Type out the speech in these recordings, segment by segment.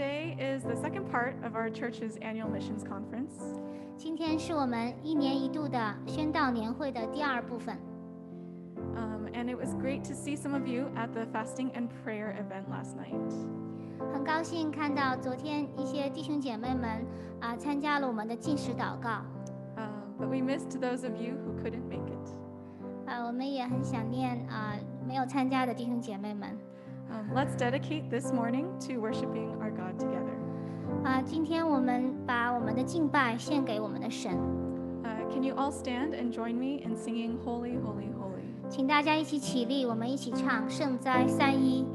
Today is the second part of our church's annual missions conference. 今天是我们一年一度的宣道年会的第二部分。Um, and it was great to see some of you at the fasting and prayer event last night. 很高兴看到昨天一些弟兄姐妹们啊、参加了我们的禁食祷告。Um, but we missed those of you who couldn't make it. 啊，我们也很想念啊、没有参加的弟兄姐妹们。Um, let's dedicate this morning to worshiping our God together. 啊、今天我们把我们的敬拜献给我们的神， Uh, can you all stand and join me in singing Holy, Holy, Holy? 请大家一起起立，我们一起唱圣哉三一。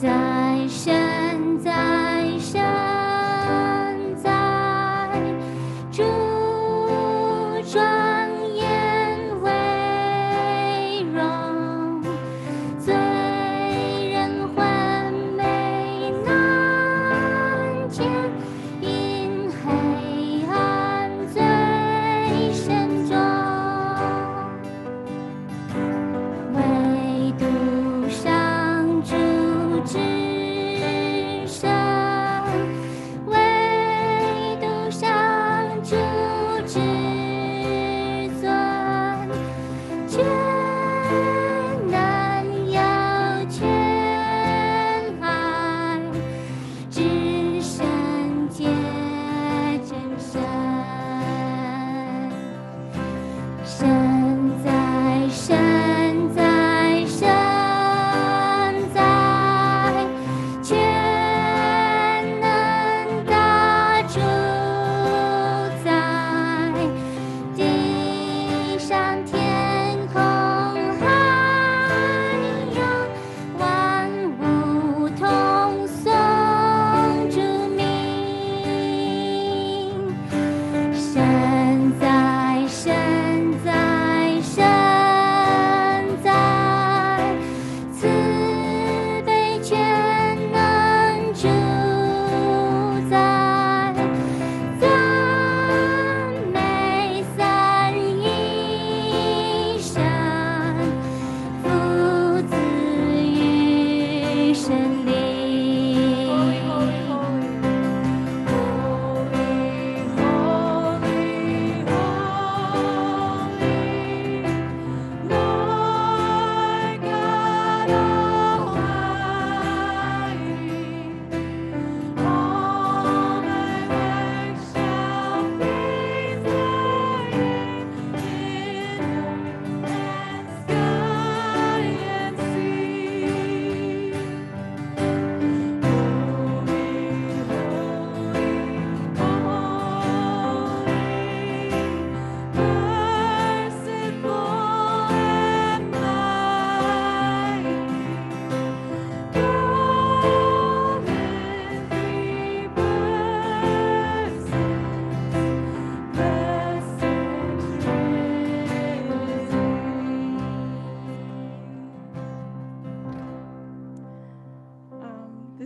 在，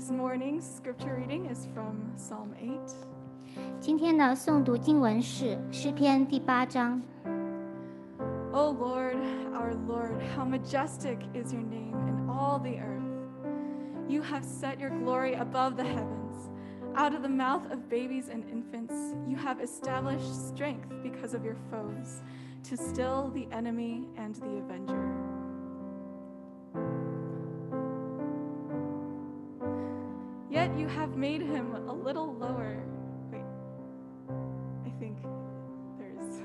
This morning's scripture reading is from Psalm 8. 今天的诵读经文是诗篇第八章。 O Lord, our Lord, how majestic is your name in all the earth. You have set your glory above the heavens. Out of the mouth of babies and infants, you have established strength because of your foes, to still the enemy and the avenger. You have made him a little lower. Wait, I think there's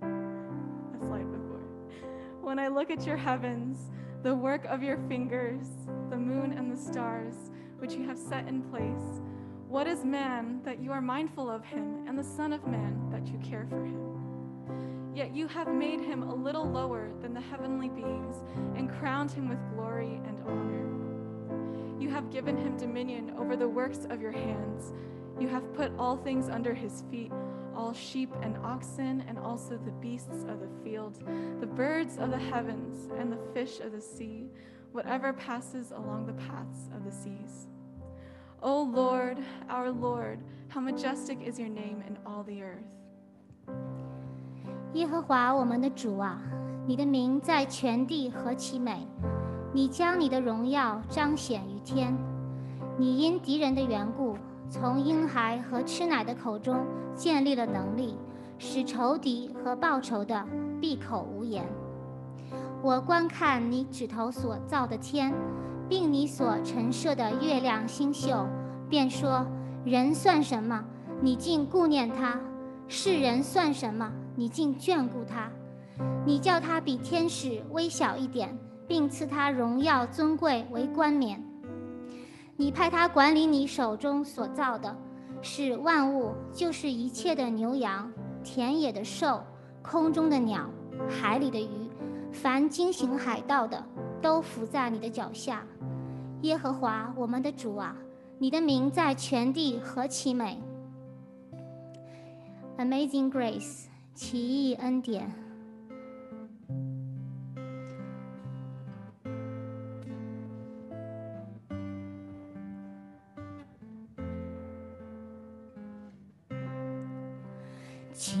a slide before. When I look at your heavens, the work of your fingers, the moon and the stars, which you have set in place, what is man that you are mindful of him, and the Son of Man that you care for him? Yet you have made him a little lower than the heavenly beings and crowned him with glory and honor. You have given him dominion over the works of your hands. You have put all things under his feet all sheep and oxen, and also the beasts of the field, the birds of the heavens, and the fish of the sea, whatever passes along the paths of the seas. O Lord, our Lord, how majestic is your name in all the earth. 耶和华我们的主啊，你的名在全地何其美！ 你将你的荣耀彰显于天。你因敌人的缘故，从婴孩和吃奶的口中建立了能力，使仇敌和报仇的闭口无言。我观看你指头所造的天，并你所陈设的月亮星宿，便说：人算什么？你竟顾念他；世人算什么？你竟眷顾他。你叫他比天使微小一点，并赐他荣耀尊贵为冠冕。你派他管理你手中所造的，使万物，就是一切的牛羊、田野的兽、空中的鸟、海里的鱼，凡经行海道的，都伏在你的脚下。耶和华我们的主啊，你的名在全地何其美！Amazing Grace，奇异恩典。奇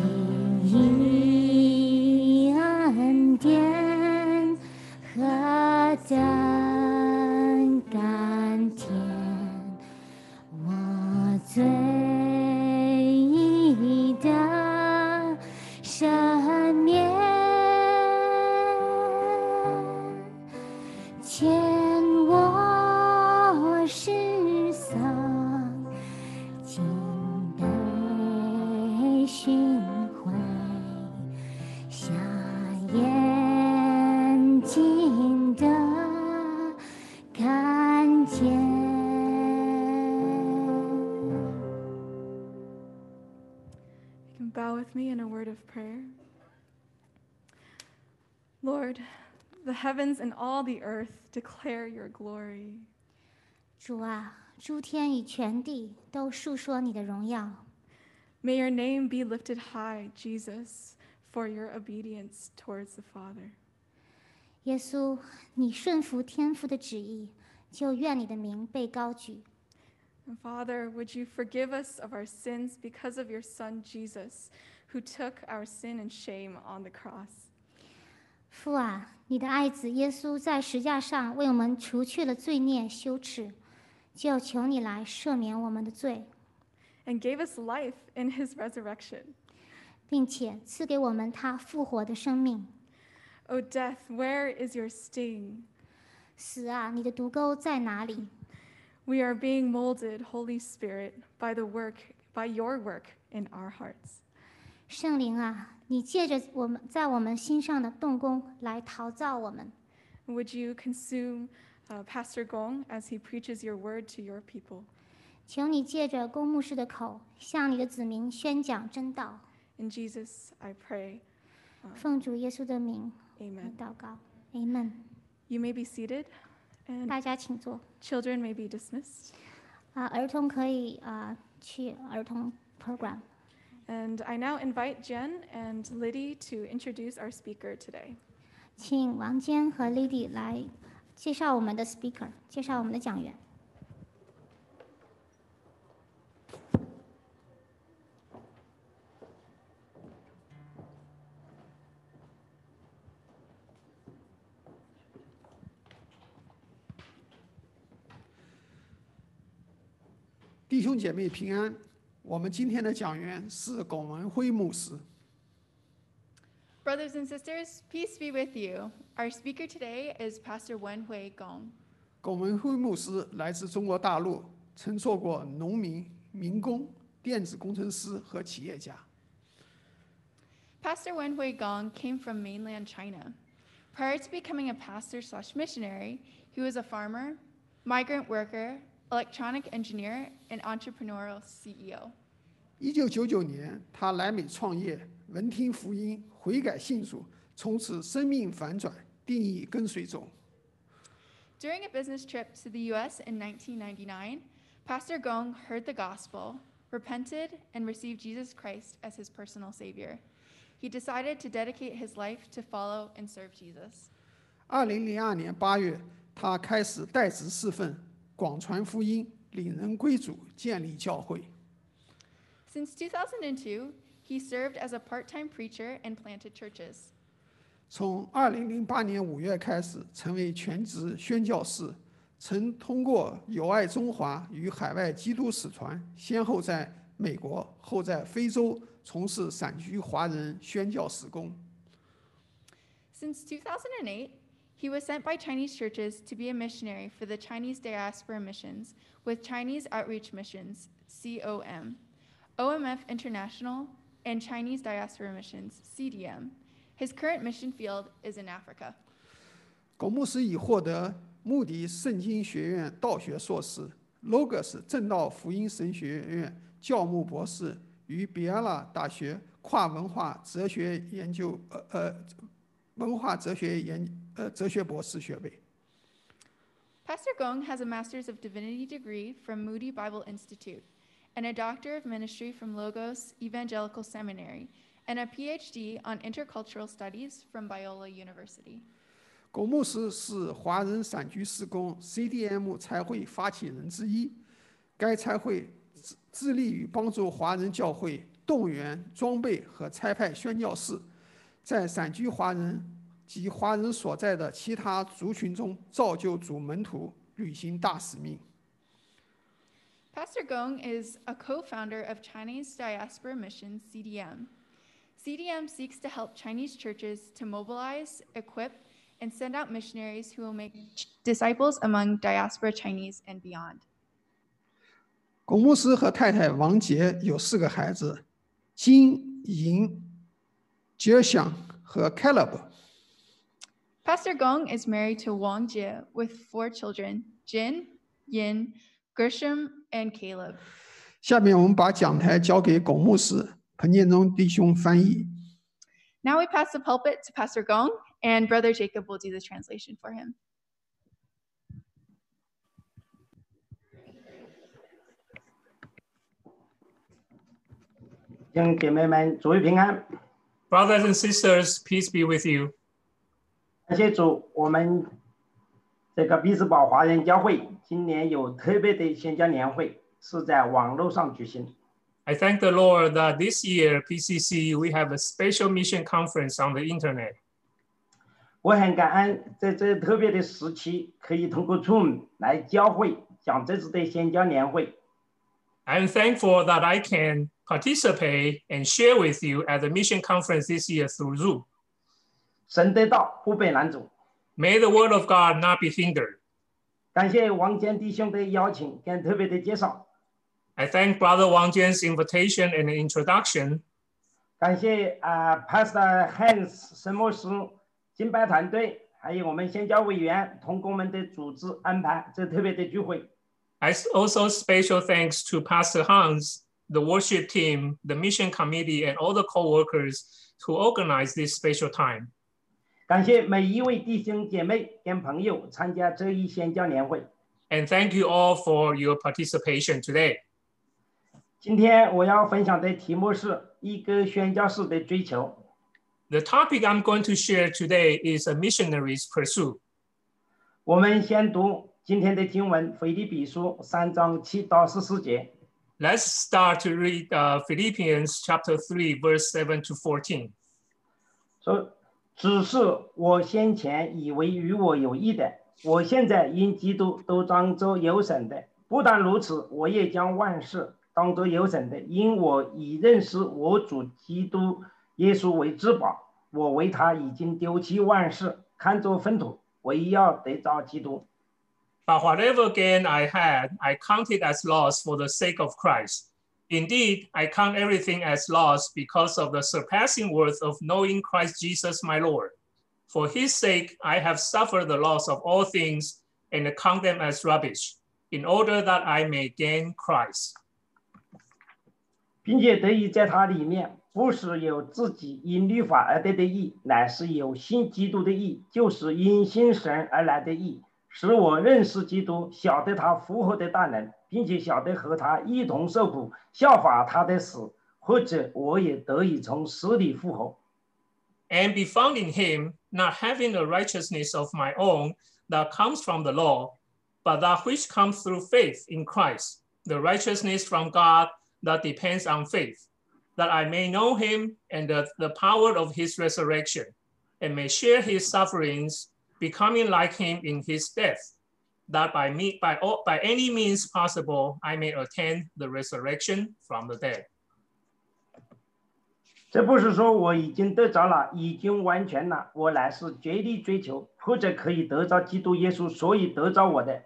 true. heavens and all the earth declare your glory. 主啊，诸天与全地都述说你的荣耀。 May your name be lifted high, Jesus, for your obedience towards the Father. 耶稣，你顺服天父的旨意，就愿你的名被高举。 And Father, would you forgive us of our sins because of your Son, Jesus, who took our sin and shame on the cross? 父啊，你的爱子耶稣在十架上为我们除去了罪孽羞耻，就求你来赦免我们的罪。And gave us life in his resurrection. 并且赐给我们他复活的生命。O death, where is your sting? 死啊，你的毒钩在哪里？We are being molded, Holy Spirit, by the work, by your work in our hearts. 圣灵啊，你借着我们在我们心上的动工来陶造我们。Would you consume uh, Pastor Gong as he preaches your word to your people? 求你借着龚牧师的口，向你的子民宣讲真道。In Jesus, I pray. Uh, 奉主耶稣的名，Amen. 祷告，Amen。You may be seated, and 大家请坐。Children may be dismissed. 啊、呃，儿童可以啊、呃、去儿童 program。And I now invite Jen and Liddy to introduce our speaker today. 请王坚和 Liddy 来介绍我们的 speaker，介绍我们的讲员。弟兄姐妹平安。我们今天的讲员是龚文辉牧师。 Brothers and sisters, peace be with you. Our speaker today is Pastor Wenhui Gong. 龚文辉牧师来自中国大陆，曾做过农民、民工、电子工程师和企业家。 Pastor Wenhui Gong came from mainland China. Prior to becoming a pastor slash missionary, he was a farmer, migrant worker, electronic engineer, and entrepreneurial E CEO. 一九九九年，他来美创业，闻听福音，悔改信主，从此生命反转，定义跟随主。During a business trip to the US in 1999, Pastor Gong heard the gospel, repented, and received Jesus Christ as his personal savior. He decided to dedicate his life to follow and serve Jesus. 二零零二年八月，他开始代职侍奉，广传福音，领人归主，建立教会。Since 2002, he served as a part time preacher and planted churches. 从二零零八年五月开始，成为全职宣教士，曾通过友爱中华与海外基督使团，先后在美国，后在非洲从事散居华人宣教事工。 Since 2008, he was sent by Chinese churches to be a missionary for the Chinese Diaspora Missions with Chinese Outreach Missions, COM, OMF International, and Chinese Diaspora Missions, CDM. His current mission field is in Africa. 龚牧师已获得穆迪圣经学院道学硕士、Logos 正道福音神学院教牧博士与比亚拉大学跨文化哲学研究呃呃文化哲学研呃哲学博士学位。 Pastor Gong has a Master's of Divinity degree from Moody Bible Institute and a Doctor of Ministry from Logos Evangelical Seminary, and a PhD on Intercultural Studies from Biola University. 龚牧师是华人散居使工 CDM 差会发起人之一，该差会致致力于帮助华人教会动员、装备和差派宣教士，在散居华人及华人所在的其他族群中造就主门徒，履行大使命。Pastor Gong is a co founder of Chinese Diaspora Mission, CDM. CDM seeks to help Chinese churches to mobilize, equip, and send out missionaries who will make disciples among diaspora Chinese and beyond. 龚牧师和太太王杰有四个孩子：金、银、杰尔想和 Caleb。 Pastor Gong is married to Wang Jie with four children Jin, Yin, Gershom, and Caleb. 下面我们把讲台交给龚牧师、彭建中弟兄翻译。Now we pass the pulpit to Pastor Gong, and Brother Jacob will do the translation for him. Brothers and sisters, peace be with you. 感谢主，我们这个匹兹堡华人教会今年有特别的宣教年会，是在网络上举行。 I thank the Lord that this year, PCC, we have a special mission conference on the internet. 我很感恩在这特别的时期，可以通过 Zoom 来教会讲这次的宣教年会。 I am thankful that I can participate and share with you at the mission conference this year through Zoom. 神的道不被拦阻。 May the word of God not be hindered. 感谢王坚弟兄的邀请跟特别的介绍， I thank Brother Wang Jian's invitation and introduction. 感谢啊、Pastor Hans 神牧师、敬拜团队，还有我们宣教委员同工们的组织安排这特别的聚会。 I s- also special thanks to Pastor Hans, the worship team, the mission committee, and all the co-workers who organized this special time. 感谢每一位弟兄姐妹跟朋友参加这一宣教年会。 And thank you all for your participation today. 今天我要分享的题目是一个宣教士的追求。 The topic I'm going to share today is a missionary's pursuit. 我们先读今天的经文《腓立比书》三章七到十四节。 Let's start to read uh, Philippians chapter 3, verse 7 to 14. 说：“ 只是我先前以为与我有益的，我现在因基督都当作有损的。不但如此，我也将万事当作有损的，因我以认识我主基督耶稣为至宝。我为他已经丢弃万事，看作粪土，唯要得着基督。But whatever gain I had, I counted as loss for the sake of Christ. Indeed, I count everything as loss because of the surpassing worth of knowing Christ Jesus my Lord. For his sake, I have suffered the loss of all things and count them as rubbish, in order that I may gain Christ. 并且得以在他里面，不是有自己因律法而得的义，乃是有信基督的义，就是因信神而来的义，使我认识基督，晓得他复活的大能， 并且晓得和他一同受苦，效法他的死，或者我也得以从死里复活。 and be found in him, not having a righteousness of my own that comes from the law, but that which comes through faith in Christ, the righteousness from God that depends on faith, that I may know him and the, the power of his resurrection, and may share his sufferings, becoming like him in his death, that by me by all, by any means possible I may attain the resurrection from the dead. 这不是说我已经得着了，已经完全了，我乃是竭力追求，或者可以得着基督耶稣，所以得着我的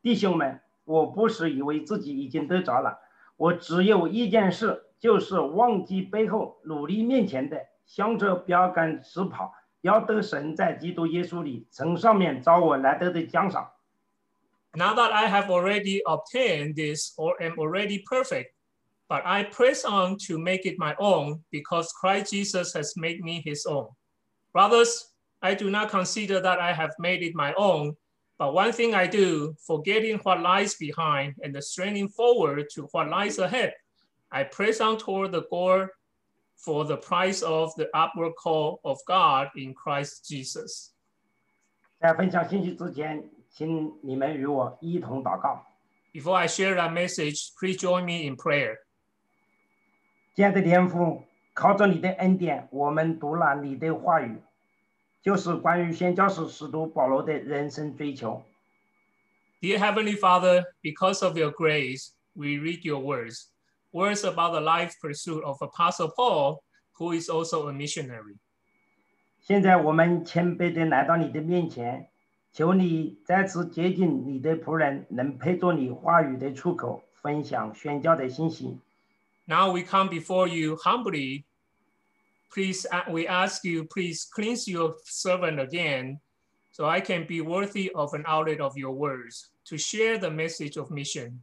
弟兄们，我不是以为自己已经得着了，我只有一件事，就是忘记背后，努力面前的，向着标杆直跑，要得神在基督耶稣里从上面招我来得的奖赏。Now that I have already obtained this or am already perfect, but I press on to make it my own because Christ Jesus has made me his own. Brothers, I do not consider that I have made it my own, but one thing I do, forgetting what lies behind and straining forward to what lies ahead, I press on toward the goal for the price of the upward call of God in Christ Jesus. 在分享信息之前， 请你们与我一同祷告。 Before I share that message, please join me in prayer. 亲爱的天父，靠着你的恩典，我们读了你的话语，就是关于宣教士使徒保罗的人生追求。 Dear Heavenly Father, because of your grace, we read your words, words about the life pursuit of Apostle Paul, who is also a missionary. 现在我们谦卑的来到你的面前， 求你再次接近你的仆人，能配作你话语的出口，分享宣教的信息。 Now we come before you humbly. Please, uh, we ask you, please cleanse your servant again, so I can be worthy of an outlet of your words to share the message of mission.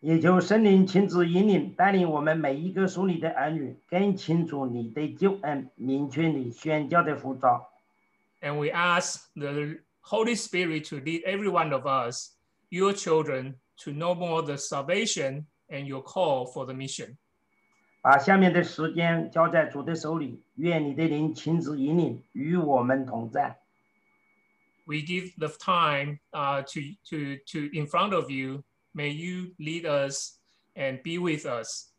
也求圣灵亲自引领，带领我们每一个属你的儿女，更清楚你的救恩，明确你宣教的呼召。 And we ask the Holy Spirit to lead every one of us, your children, to know more the salvation and your call for the mission. 把下面的时间交在主的手里，愿你的灵亲自引领，与我们同在。 We give the time uh, to, to, to in front of you. May you lead us and be with us.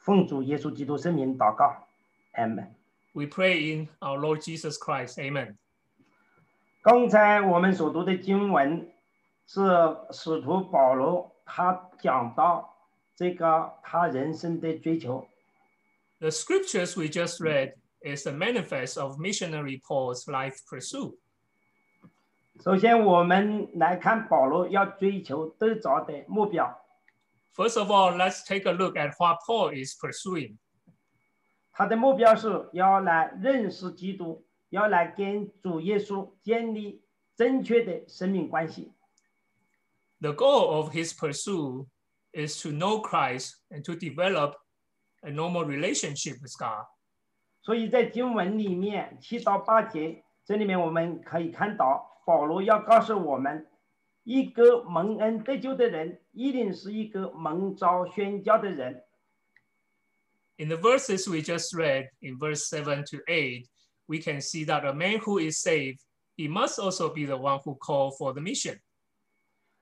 奉主耶稣基督圣名祷告，阿门。 We pray in our Lord Jesus Christ. Amen. 刚才我们所读的经文是使徒保罗他讲到这个他人生的追求。 The scriptures we just read is a manifest of missionary Paul's life pursuit. 首先，我们来看保罗要追求得着的目标。 First of all, let's take a look at what Paul is pursuing. 他的目标是要来认识基督， 要来跟主耶稣建立正确的生命关系。 The goal of his pursuit is to know Christ and to develop a normal relationship with God. 所以在经文里面七到八节，这里面我们可以看到，保罗要告诉我们，一个蒙恩得救的人，一定是一个蒙召宣教的人。 In the verses we just read, in verse 7 to 8, we can see that a man who is saved, he must also be the one who called for the mission.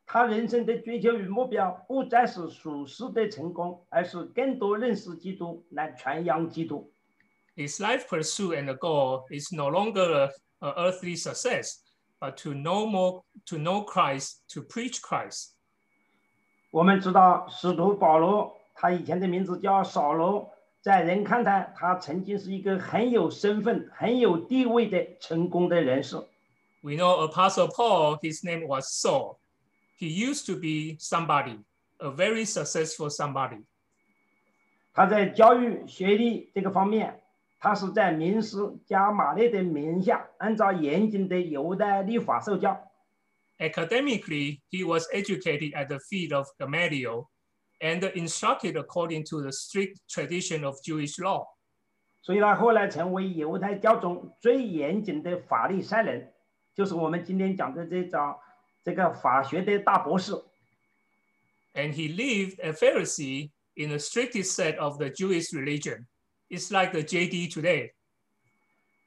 他人生的追求与目标，不再是属世的成功，而是更多认识基督，来传扬基督。 His life pursuit and the goal is no longer a, a earthly success, but to know more, to know Christ, to preach Christ. 我们知道，使徒保罗，他以前的名字叫扫罗， 在人看来，他曾经是一个很有身份、很有地位的成功的人士。We know Apostle Paul, his name was Saul. He used to be somebody, a very successful somebody. 他在教育学历这个方面，他是在名师加马列的名下，按照严谨的犹太律法受教。Academically, he was educated at the feet of Gamaliel and instructed according to the strict tradition of Jewish law. 所以他后来成为犹太教中最严谨的法利赛人，就是我们今天讲的这种这个法学的大博士。 And he lived a Pharisee in the strictest set of the Jewish religion. It's like the JD today.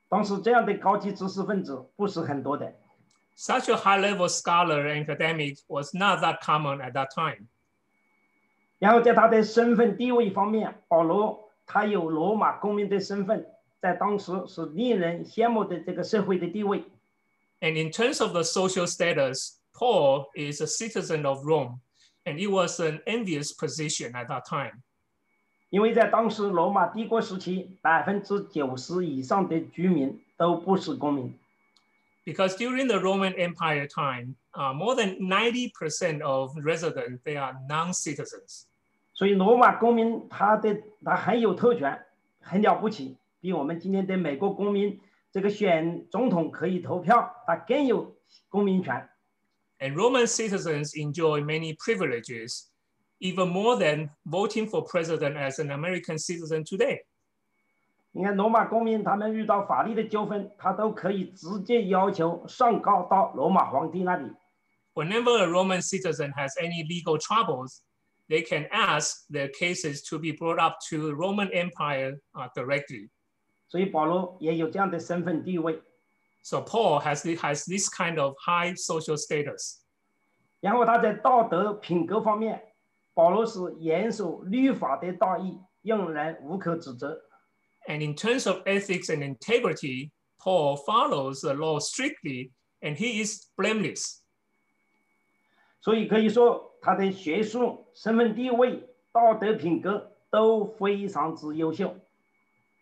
当时这样的高级知识分子不是很多的， Such a high level scholar and academic was not that common at that time. 然后在他的身份地位方面，保罗他有罗马公民的身份，在当时是令人羡慕的这个社会的地位。 And in terms of the social status, Paul is a citizen of Rome, and it was an envious position at that time. 因为在当时罗马帝国时期，百分之九十以上的居民都不是公民， Because during the Roman Empire time, uh, more than 90% of residents, they are non-citizens. 所以罗马公民他的他很有特权，很了不起，比我们今天的美国公民这个选总统可以投票，他更有公民权。And Roman citizens enjoy many privileges, even more than voting for president as an American citizen today. 你看罗马公民他们遇到法律的纠纷，他都可以直接要求上告到罗马皇帝那里。Whenever a Roman citizen has any legal troubles, they can ask their cases to be brought up to the Roman Empire uh, directly. 所以保罗也有这样的身份地位。 So Paul has, thi- has this kind of high social status. 然后他在道德品格方面，保罗是严守律法的道义，让人无可指责。 And in terms of ethics and integrity, Paul follows the law strictly and he is blameless. 所以可以说， 他的学术、身份地位、道德品格都非常之优秀。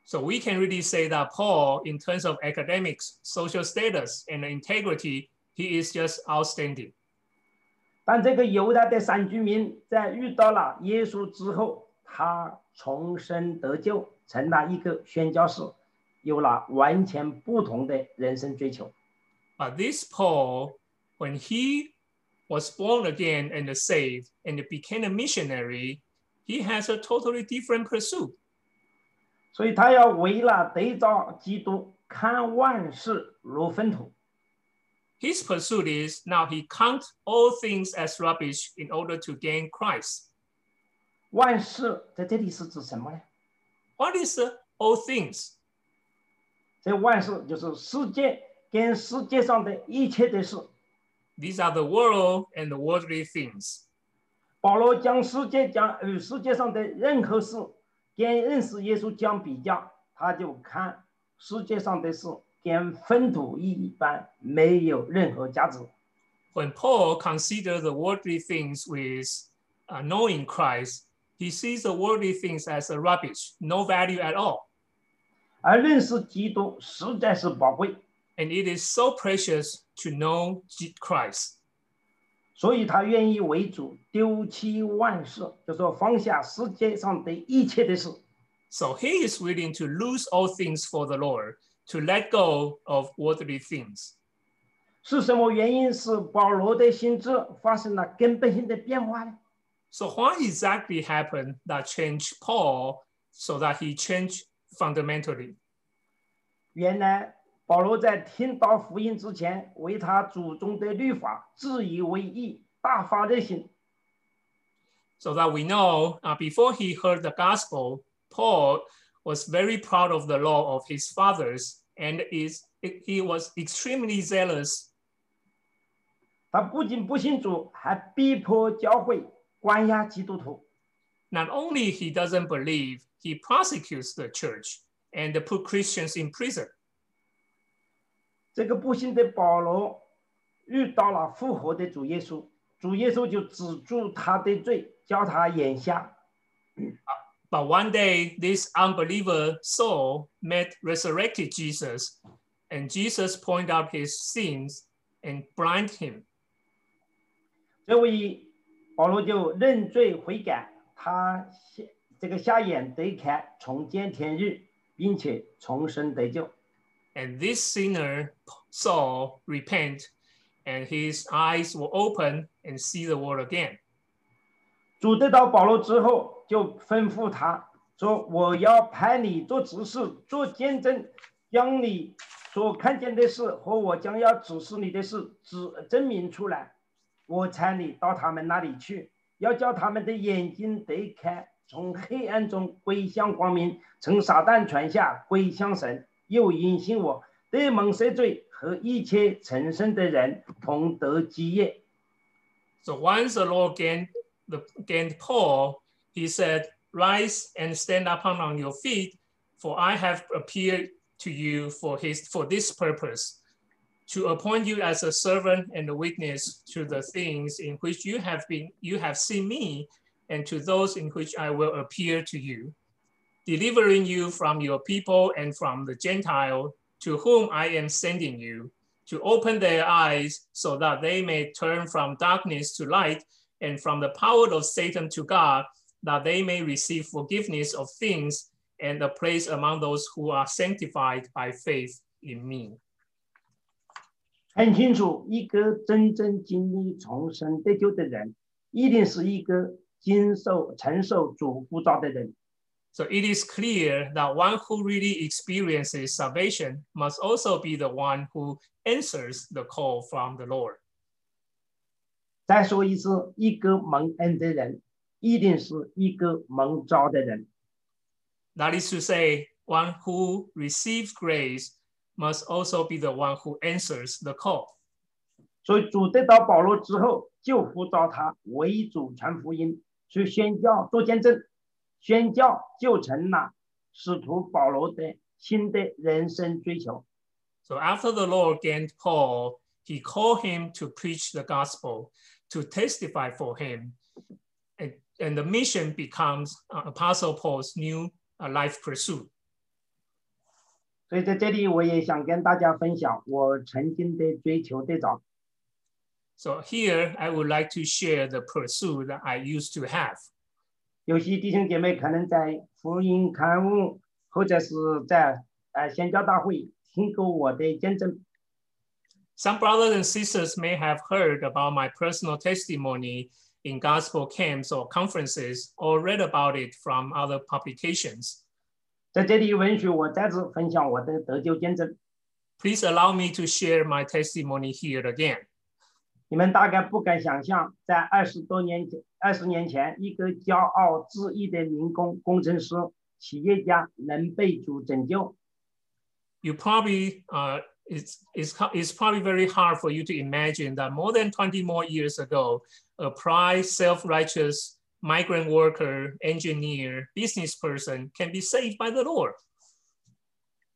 So we can really say that Paul, in terms of academics, social status, and integrity, he is just outstanding. 但这个犹太的散居民在遇到了耶稣之后，他重生得救，成了一个宣教士，有了完全不同的人生追求。But this Paul, when he was born again and saved and became a missionary, he has a totally different pursuit. 所以他要为了得着基督，看万事如粪土。 His pursuit is now he counts all things as rubbish in order to gain Christ. 万事在这里是指什么呢？ What is the all things? 这万事就是世界跟世界上的一切的事。 These are the world and the worldly things. 保罗将世界将与世界上的任何事跟认识耶稣相比较，他就看世界上的事跟粪土一般，没有任何价值。 When Paul considers the worldly things with uh, knowing Christ, he sees the worldly things as a rubbish, no value at all. 而认识基督实在是宝贵， And it is so precious to know Je- Christ. 所以他愿意为主丢弃万事，就说放下世界上的一切的事。 So he is willing to lose all things for the Lord, to let go of worldly things. 是什么原因使保罗的心智发生了根本性的变化呢？ So what exactly happened that changed Paul so that he changed fundamentally? 原来 保罗在听到福音之前，为他祖宗的律法自以为义，大发热心。 So that we know uh, before he heard the gospel, Paul was very proud of the law of his fathers and is he was extremely zealous 他不仅不信主，还逼迫教会关押基督徒。 not only he doesn't believe, he prosecutes the church and put Christians in prison. 这个不幸的保罗遇到了复活的主耶稣，主耶稣就止住他的罪，叫他眼瞎。But one day, this unbeliever Saul met resurrected Jesus, and Jesus pointed out his sins and blind him. 这位保罗就认罪悔改，他瞎这个瞎眼得看，重见天日，并且重生得救。And this sinner, Saul repent, and his eyes were open and see the world again. 主得到保罗之后，就吩咐他说：“我要派你做执事，做见证，将你所看见的事和我将要指示你的事指证明出来。我差你到他们那里去，要叫他们的眼睛得开，从黑暗中归向光明，从撒旦权下归向神。”又引信我，得蒙赦罪和一切成圣的人同得基业。” So once the Lord gained, the, gained Paul, he said, Rise and stand upon on your feet, for I have appeared to you for, his, for this purpose, to appoint you as a servant and a witness to the things in which you have been you have seen me, and to those in which I will appear to you, delivering you from your people and from the Gentile to whom I am sending you, to open their eyes so that they may turn from darkness to light and from the power of Satan to God, that they may receive forgiveness of things and a place among those who are sanctified by faith in me. 很清楚，一个真正经历重生得救的人，一定是一个经受承受主呼召的人。 So it is clear that one who really experiences salvation must also be the one who answers the call from the Lord. 再说一次，一个蒙恩的人，一定是一个蒙召的人。 That is to say, one who receives grace must also be the one who answers the call. 所以主得到保罗之后，就呼召他为主传福音，去宣教做见证， 宣教就成了使徒保罗的新的人生追求。 So after the Lord gained Paul, he called him to preach the gospel, to testify for him. And, and the mission becomes uh, Apostle Paul's new uh, life pursuit. 所以在这里，我也想跟大家分享我曾经的追求对照。 So here I would like to share the pursuit that I used to have. 有些弟兄姐妹可能在福音刊物或者是在呃宣教大会听过我的见证， Some brothers and sisters may have heard about my personal testimony in gospel camps or conferences or read about it from other publications. 在这里允许我再次分享我的得救见证。 Please allow me to share my testimony here again. 你们大概不敢想象，在二十多年前、二十年前，一个骄傲自义的民工、工程师、企业家能被主拯救。 You probably, uh, it's, it's, it's probably very hard for you to imagine that more than 20 more years ago, a pride, self-righteous migrant worker, engineer, business person can be saved by the Lord.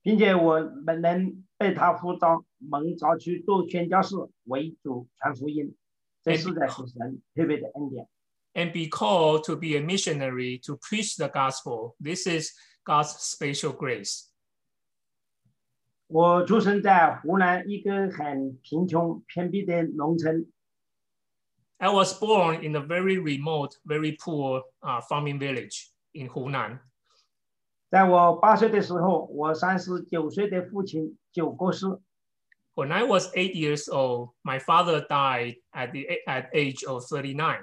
并且我们能 被他呼召、蒙召去做宣教士，为主传福音，这实在是神特别的恩典。 and be called to be a missionary to preach the gospel. This is God's special grace. 我出生在湖南一个很贫穷偏僻的农村， I was born in a very remote, very poor uh, farming village in Hunan. 在我八岁的时候，我三十九岁的父亲就过世。When I was eight years old, my father died at the at age of thirty nine.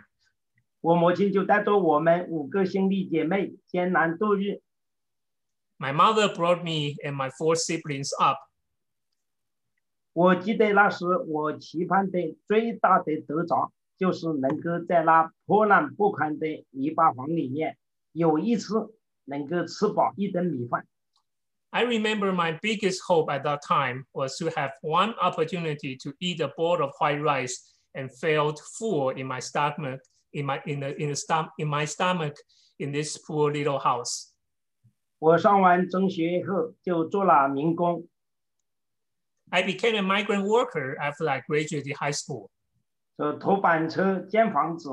我母亲就带着我们五个兄弟姐妹艰难度日。My mother brought me and my four siblings up. 我记得那时我期盼的最大的得着，就是能够在那破烂不堪的泥巴房里面，有一次能够吃饱一顿米饭。 I remember my biggest hope at that time was to have one opportunity to eat a bowl of white rice and felt full in my stomach, in my in the in the stom- in my stomach in this poor little house. 我上完中学以后就做了民工， I became a migrant worker after I graduated high school. 就拖板车、建房子，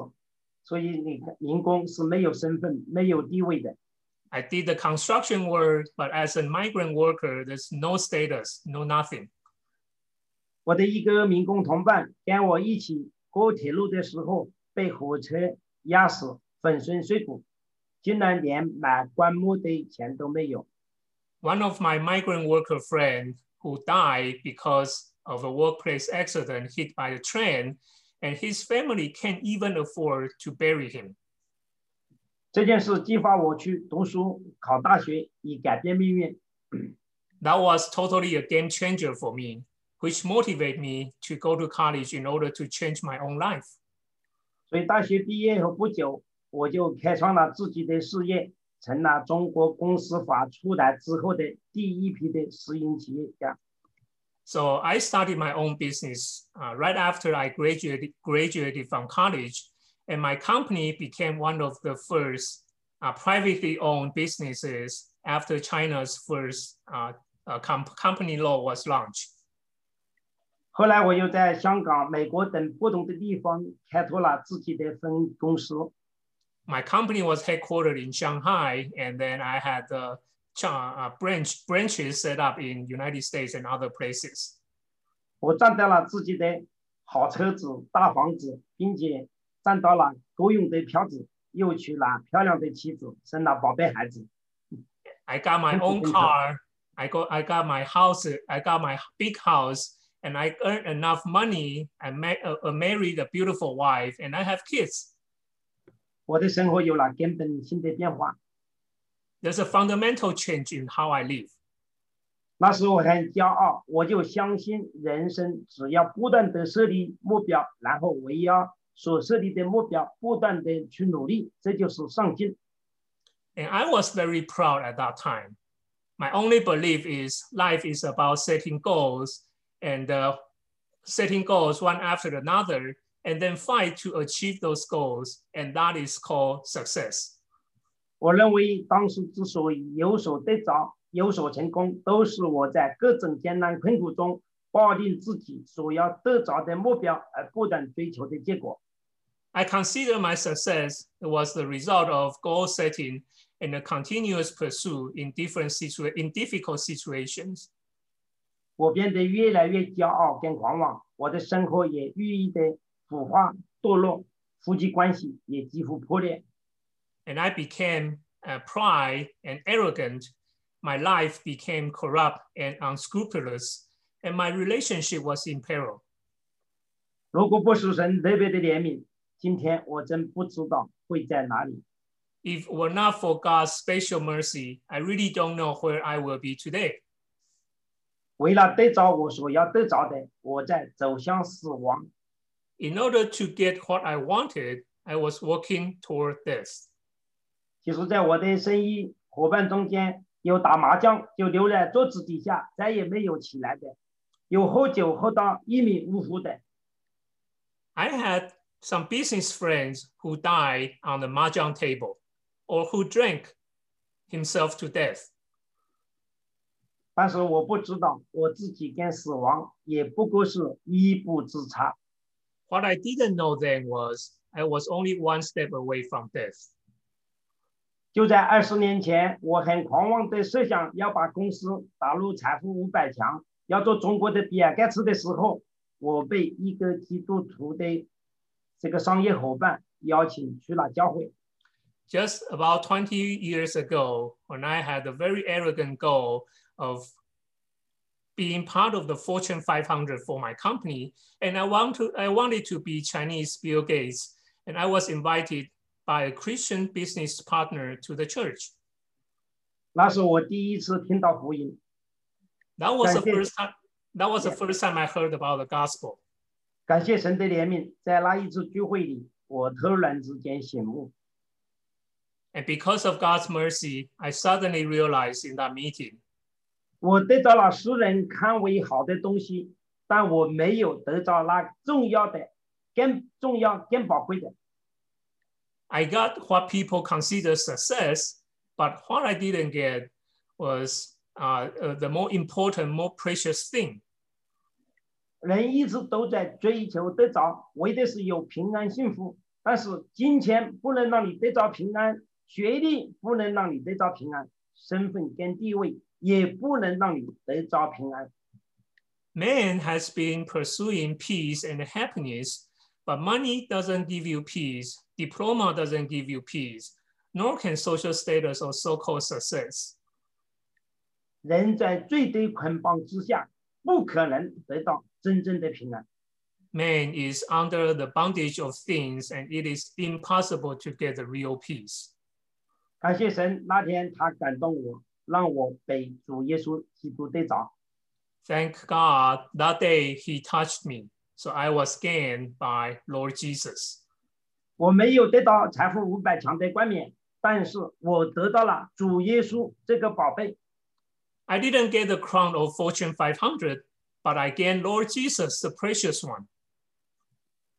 所以你看民工是没有身份、没有地位的。 I did the construction work, but as a migrant worker, there's no status, no nothing. 我的一个民工同伴跟我一起过铁路的时候，被火车压死，粉身碎骨，竟然连买棺木的钱都没有。 One of my migrant worker friend who died because of a workplace accident hit by a train, and his family can't even afford to bury him. 这件事激发我去读书、考大学，以改变命运。That was totally a game changer for me, which motivated me to go to college in order to change my own life. 所以大学毕业后不久，我就开创了自己的事业，成了中国公司法出台之后的第一批的私营企业家。So I started my own business uh, right after I graduated, graduated from college, and my company became one of the first uh, privately owned businesses after China's first uh, uh, com- company law was launched. 后来我又在香港、美国等不同的地方开拓了自己的分公司。 My company was headquartered in Shanghai, and then I had the uh, branch branches set up in United States and other places. 我赚到了自己的好车子、大房子，并且 赚到了够用的票子，又娶了漂亮的妻子，生了宝贝孩子。I got my own car. I got I got my house. I got my big house, and I earned enough money. I ma- uh, married a beautiful wife, and I have kids. 我的生活有了根本性的变化。There's a fundamental change in how I live. 那时我很骄傲，我就相信人生只要不断的设立目标，然后围绕所设立的目标不断的去努力，这就是上进。And I was very proud at that time. My only belief is life is about setting goals and uh, setting goals one after another, and then fight to achieve those goals. And that is called success. 我认为当时之所以有所得着、有所成功，都是我在各种艰难困苦中抱定自己所要得着的目标而不断追求的结果。I consider my success was the result of goal setting and a continuous pursuit in different situa- in difficult situations. 我变得越来越骄傲跟狂妄，我的生活也日益的腐化堕落，夫妻关系也几乎破裂。 And I became uh, pride and arrogant. My life became corrupt and unscrupulous, and my relationship was in peril. 如果不是神特别的怜悯， 今天我真不知道会在哪里。 If it were not for God's special mercy, I really don't know where I will be today. 为了得着我所要得着的，我在走向死亡。 In order to get what I wanted, I was working toward this. 其实，在我的生意伙伴中间，有打麻将就留在桌子底下，再也没有起来的；有喝酒喝到一命呜呼的； I had some business friends who died on the mahjong table or who drank himself to death. 但是我不知道，我自己跟死亡也不过是一步之差。 What I didn't know then was I was only one step away from death. 就在二十年前，我很狂妄的设想要把公司打入财富五百强，要做中国的比尔盖茨的时候，我被一个基督徒的 这个商业伙伴邀请去了教会。 Just about 20 years ago, when I had a very arrogant goal of being part of the Fortune 500 for my company, and I want to, I wanted to be Chinese Bill Gates, and I was invited by a Christian business partner to the church. 那是我第一次听到福音， That was the Thank you. first time. That was the first time I heard about the gospel. 感谢神的怜悯，在那一次聚会里，我突然之间醒悟， And because of God's mercy, I suddenly realized in that meeting 我得到了世人看为好的东西，但我没有得到那重要的、更重要、更宝贵的。 I got what people consider success, but what I didn't get was uh, uh, the more important, more precious thing. 人一直都在追求得着，为的是有平安幸福。但是金钱不能让你得着平安，学历不能让你得着平安，身份跟地位也不能让你得着平安。Man has been pursuing peace and happiness, but money doesn't give you peace, diploma doesn't give you peace, nor can social status or so-called success. 人在最低捆绑之下，不可能得到 真正的平安。 Man is under the bondage of things, and it is impossible to get the real peace. 感谢神，那天他感动我，让我被主耶稣基督得着。 Thank God that day he touched me, so I was gained by Lord Jesus. 我没有得到财富五百强的冠冕，但是我得到了主耶稣这个宝贝。 I didn't get the crown of Fortune 500, but I gained Lord Jesus, the precious one.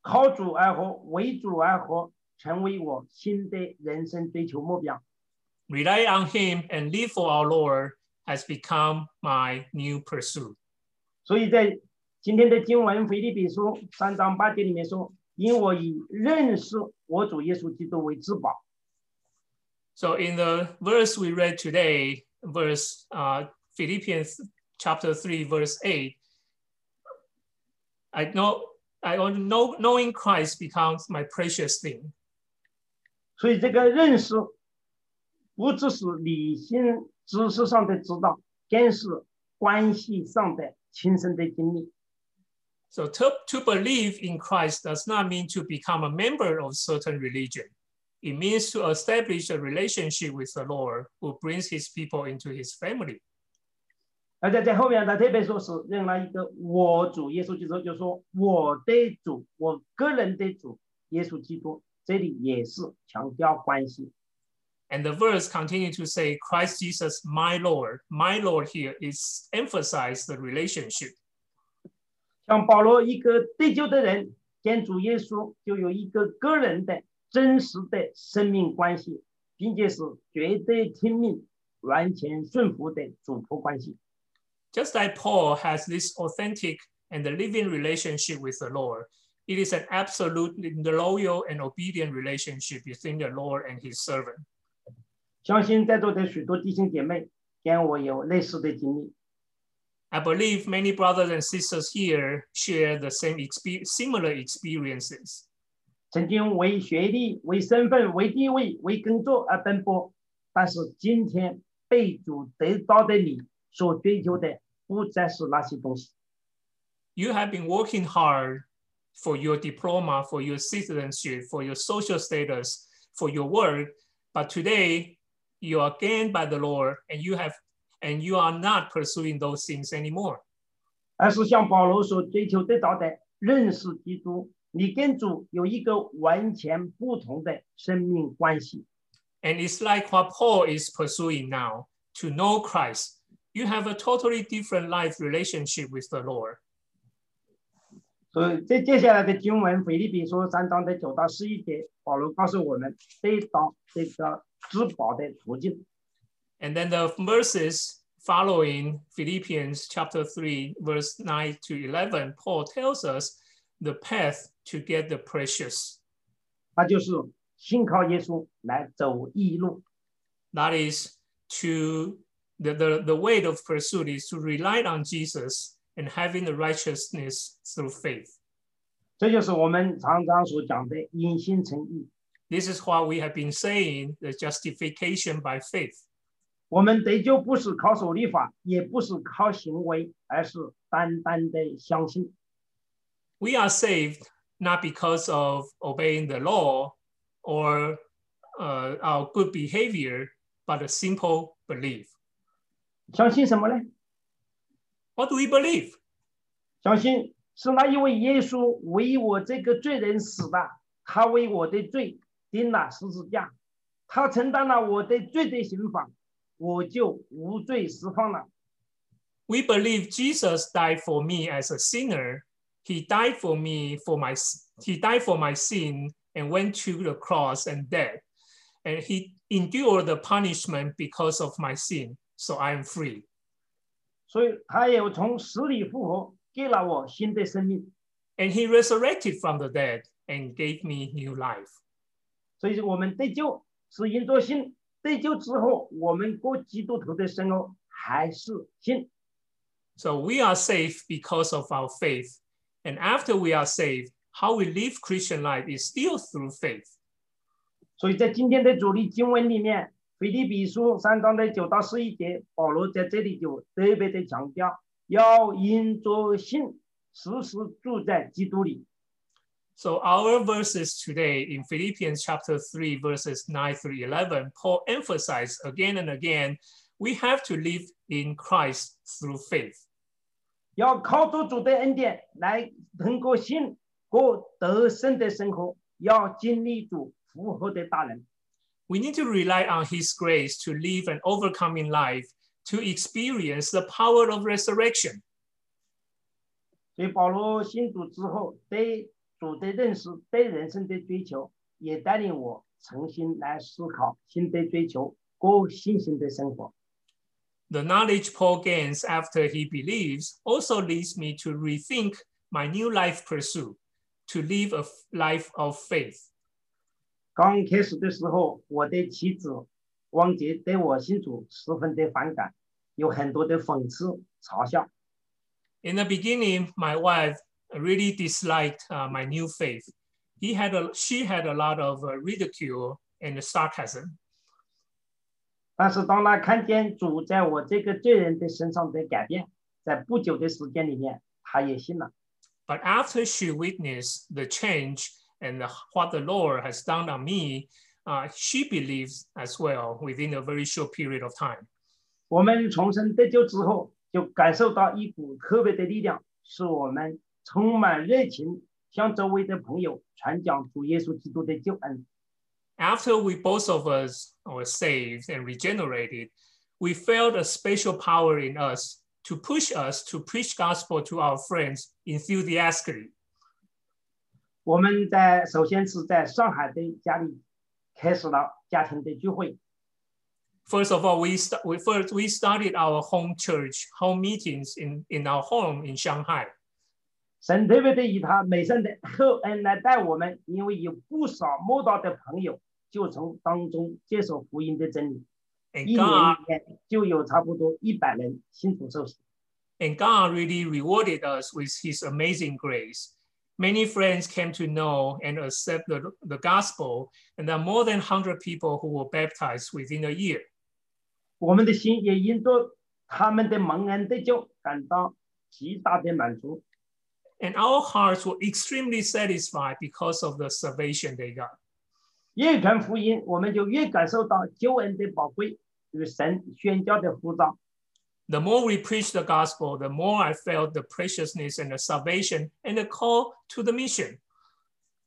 靠主而活，为主而活，成为我新的人生追求目标。 Rely on him and live for our Lord has become my new pursuit. 所以在今天的经文《腓立比书》三章八节里面说：“因我以认识我主耶稣基督为至宝。 So in the verse we read today, verse uh, Philippians chapter 3, verse 8, I know I know knowing Christ becomes my precious thing. ”所以这个认识不只是理性知识上的知道，更是关系上的亲身的经历。 So to, to believe in Christ does not mean to become a member of certain religion. It means to establish a relationship with the Lord who brings his people into his family. 而且在后面，他特别说是用了一个我主耶稣基督，就说我的主，我个人的主耶稣基督，这里也是强调关系。And the verse continue to say, Christ Jesus, my Lord. My Lord here is emphasize the relationship. 像保罗一个得救的人，见主耶稣就有一个个人的真实的生命关系，并且是绝对听命、完全顺服的主仆关系。Just like Paul has this authentic and the living relationship with the Lord, it is an absolutely loyal and obedient relationship between the Lord and his servant. 相信在座的许多弟兄姐妹跟我有类似的经历。 I believe many brothers and sisters here share the same expe- similar experiences. 曾经为学历、为身份、为地位、为工作而奔波，但是今天被主得到的你 所追求的，不再是那些东西。 You have been working hard for your diploma, for your citizenship, for your social status, for your work, but today you are gained by the Lord and you have and you are not pursuing those things anymore. 而是像保罗所追求得到的，认识基督，你跟主有一个完全不同的生命关系。 And it's like what Paul is pursuing now to know Christ. You have a totally different life relationship with the Lord. 所以在接下来的经文，腓立比书三章的九到十一节，保罗告诉我们得到这个至宝的途径。 And then the verses following Philippians chapter 3, verse 9 to 11, Paul tells us the path to get the precious. 那就是信靠耶稣来走义路。 That is to the, the, the way of pursuit is to rely on Jesus and having the righteousness through faith. 这就是我们常常所讲的因信称义。 This is what we have been saying, the justification by faith. 我们得救不是靠守律法，也不是靠行为，而是单单的相信。 We are saved not because of obeying the law or uh, our good behavior, but a simple belief. 相信什么呢？ What do we believe? 相信是那一位耶稣为我这个罪人死的，他为我的罪钉了十字架，他承担了我的罪的刑罚，我就无罪释放了。 We believe Jesus died for me as a sinner. He died for me for my he died for my sin and went to the cross and dead. And he endured the punishment because of my sin. So I am free. 所以他又从死里复活，给了我新的生命。 And he resurrected from the dead and gave me new life. 所以我们得救是因着信，得救之后，我们过基督徒的生活还是信。 So we are saved because of our faith. And after we are saved, how we live Christian life is still through faith. 所以在今天的主力经文里面， 腓立比书三章的九到十一节，保罗在这里就特别的强调，要因着信时时住在基督里。So our verses today in Philippians chapter 3 verses 9 through 11, Paul emphasizes again and again, we have to live in Christ through faith. 要靠着主的恩典来能够信过得胜的生活，要经历主复活的大能。We need to rely on his grace to live an overcoming life, to experience the power of resurrection. 所以保罗信主之后，对主的认识、对人生的追求，也带领我重新来思考新的追求，过信心的生活。 The knowledge Paul gains after he believes also leads me to rethink my new life pursuit, to live a life of faith. 刚开始的时候，我的妻子王杰对我信主十分的反感，有很多的讽刺、嘲笑。 In the beginning, my wife really disliked uh, my new faith. He had a, she had a lot of uh, ridicule and sarcasm. 但是当他看见主在我这个罪人的身上的改变，在不久的时间里面，他也信了。 But after she witnessed the change and the, what the Lord has done on me, uh, she believes as well within a very short period of time. 我们重生得救之后，就感受到一股特别的力量，使我们充满热情，向周围的朋友传讲主耶稣基督的救恩。 After we both of us were saved and regenerated, we felt a special power in us to push us to preach gospel to our friends enthusiastically. 我们在首先是在上海的家里开始了家庭的聚会， First of all, we, st- we first we started our home church home meetings in, in our home in Shanghai. 神特别的以他美善的厚恩来待我们，因为有不少慕道的朋友 就从当中接受福音的真理。一 And 年 God 里面就有差不多一百人信主受洗。 And God really rewarded us with his amazing grace. Many friends came to know and accept the, the gospel, and there are more than 100 people who were baptized within a year. 我们的心也因着他们的蒙恩得救，感到极大的满足。 And our hearts were extremely satisfied because of the salvation they got. 越传福音，我们就越感受到救恩的宝贵与神宣教的呼召。 The more we preach the gospel, the more I felt the preciousness and the salvation and the call to the mission.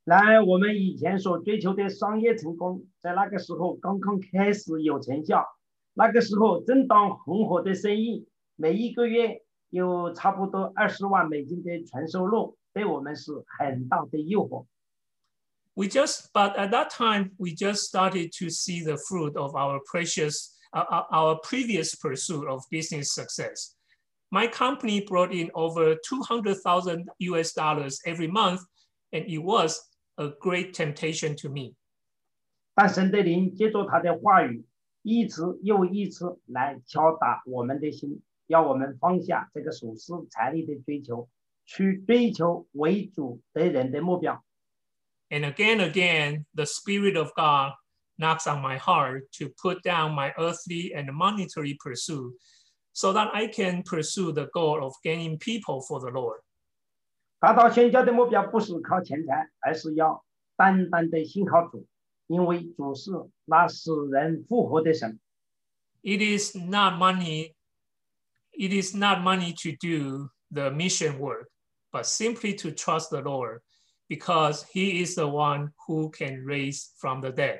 然而，我们以前所追求的商业成功，在那个时候刚刚开始有成效。那个时候正当红火的生意，每一个月有差不多二十万美金的纯收入，对我们是很大的诱惑。 We just, but at that time, we just started to see the fruit of our precious, uh, uh, our previous pursuit of business success. My company brought in over 200,000 US dollars every month, and it was a great temptation to me. 但神的灵借着他的话语，一次又一次来敲打我们的心，要我们放下这个属世财力的追求，去追求为主得人的目标。 And again, again, the Spirit of God knocks on my heart to put down my earthly and monetary pursuit so that I can pursue the goal of gaining people for the Lord. 达到宣教的目标不是靠钱财，而是要单单的信靠主，因为主是那使人复活的神。 It is not money, it is not money to do the mission work, but simply to trust the Lord because he is the one who can raise from the dead.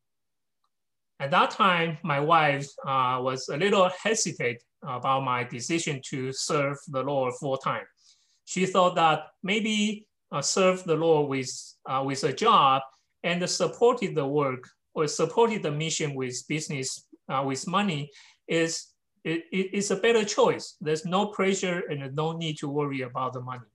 At that time, my wife uh, was a little hesitant about my decision to serve the Lord full time. She thought that maybe uh, serve the Lord with, uh, with a job and supported the work or supported the mission with business, uh, with money is, it, it- it's a better choice. There's no pressure and no need to worry about the money.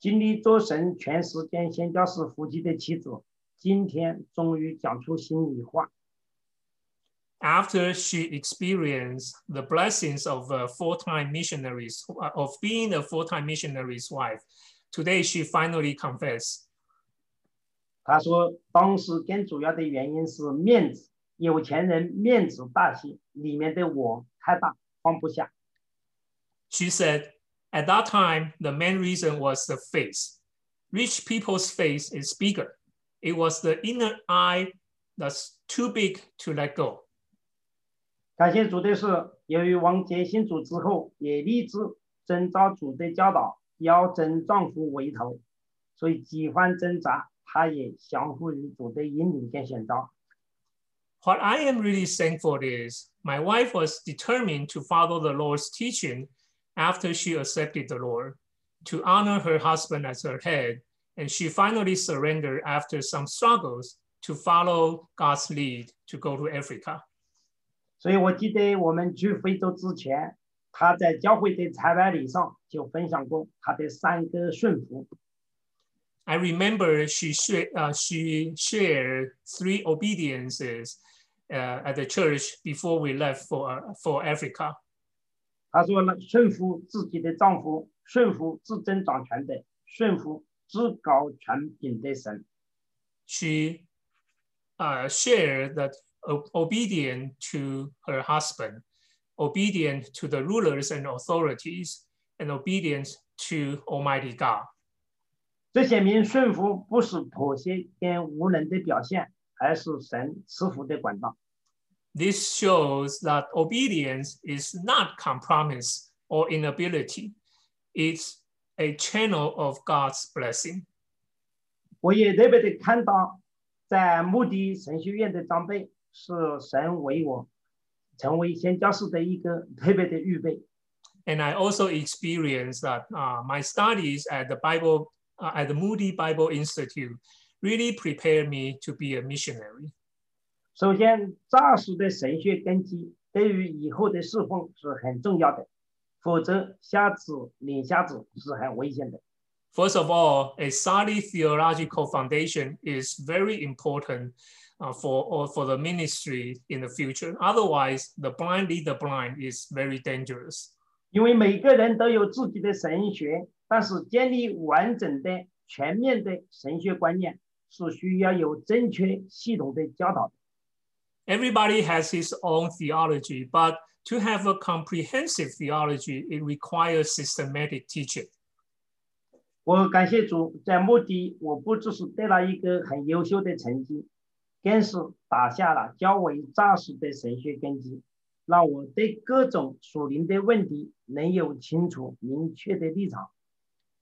经历做神全时间宣教士夫妻的妻子， 今天终于讲出心里话。 after she experienced the blessings of uh, full-time missionaries, uh, of being a full-time missionary's wife, today she finally confessed, 他说，当时更主要的原因是面子，有钱人面子大些，里面的我太大，放不下。 she said, at that time, the main reason was the face. Rich people's face is bigger. It was the inner eye that's too big to let go. 感谢主的是，由于王杰信主之后，也立志遵照主的教导，要真丈夫为头，所以几番挣扎，他也降服于主的引领跟选召。 What I am really thankful is my wife was determined to follow the Lord's teaching after she accepted the Lord, to honor her husband as her head, and she finally surrendered after some struggles to follow God's lead to go to Africa. 所以我记得我们去非洲之前，他在教会的彩排礼上就分享过他的三个顺服。 I remember she, sh- uh, she shared three obediences uh, at the church before we left for, uh, for Africa. 他说了，顺服自己的丈夫，顺服至真掌权的，顺服 至高权柄的神。 She uh, share that o- obedient to her husband, obedient to the rulers and authorities, and obedient to Almighty God. 这显明顺服不是妥协跟无能的表现，而是神赐福的管道。 This shows that obedience is not compromise or inability. It's a channel of God's blessing. 我也特别的看到，在穆迪神学院的长辈是神为我成为宣教士的一个特别的预备。And I also experienced that uh, my studies at the Bible uh, at the Moody Bible Institute really prepared me to be a missionary. 首先，扎实的神学根基对于以后的侍奉是很重要的。否则瞎子领瞎子是很危险的。 First of all, a solid theological foundation is very important uh, for, or for the ministry in the future. Otherwise, the blind lead the blind is very dangerous. 因为每个人都有自己的神学，但是建立完整的、全面的神学观念是需要有正确系统的教导的。 Everybody has his own theology, but to have a comprehensive theology, it requires systematic teaching. 我感谢主，在目的，我不只是得了一个很优秀的成绩，更是打下了较为扎实的神学根基，让我对各种属灵的问题能有清楚明确的立场。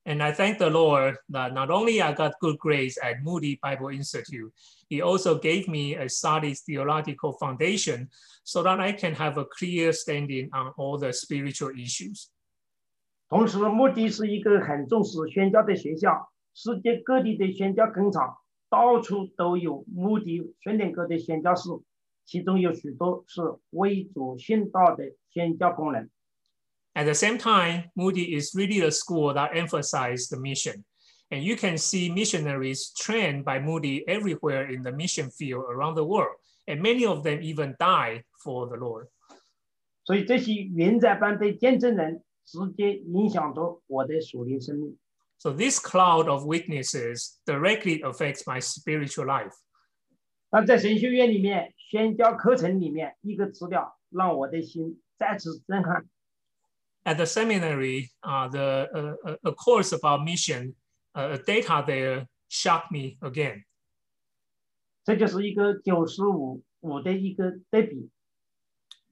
And I thank the Lord that not only I got good grades at Moody Bible Institute, He also gave me a solid theological foundation so that I can have a clear standing on all the spiritual issues. 同时，穆迪是一个很重视宣教的学校，世界各地的宣教工场到处都有穆迪宣典哥的宣教士，其中有许多是为主殉道的宣教工人。At the same time, Moody is really a school that emphasizes the mission. And you can see missionaries trained by Moody everywhere in the mission field around the world. And many of them even die for the Lord. 所以这些云彩般的见证人，直接影响着我的属灵生命。 So this cloud of witnesses directly affects my spiritual life. 但在神学院里面，宣教课程里面一个资料，让我的心再次震撼。 At the seminary, uh, the uh, a- a course about mission, uh, data there shocked me again. 这就是一个九十五五的一个对比，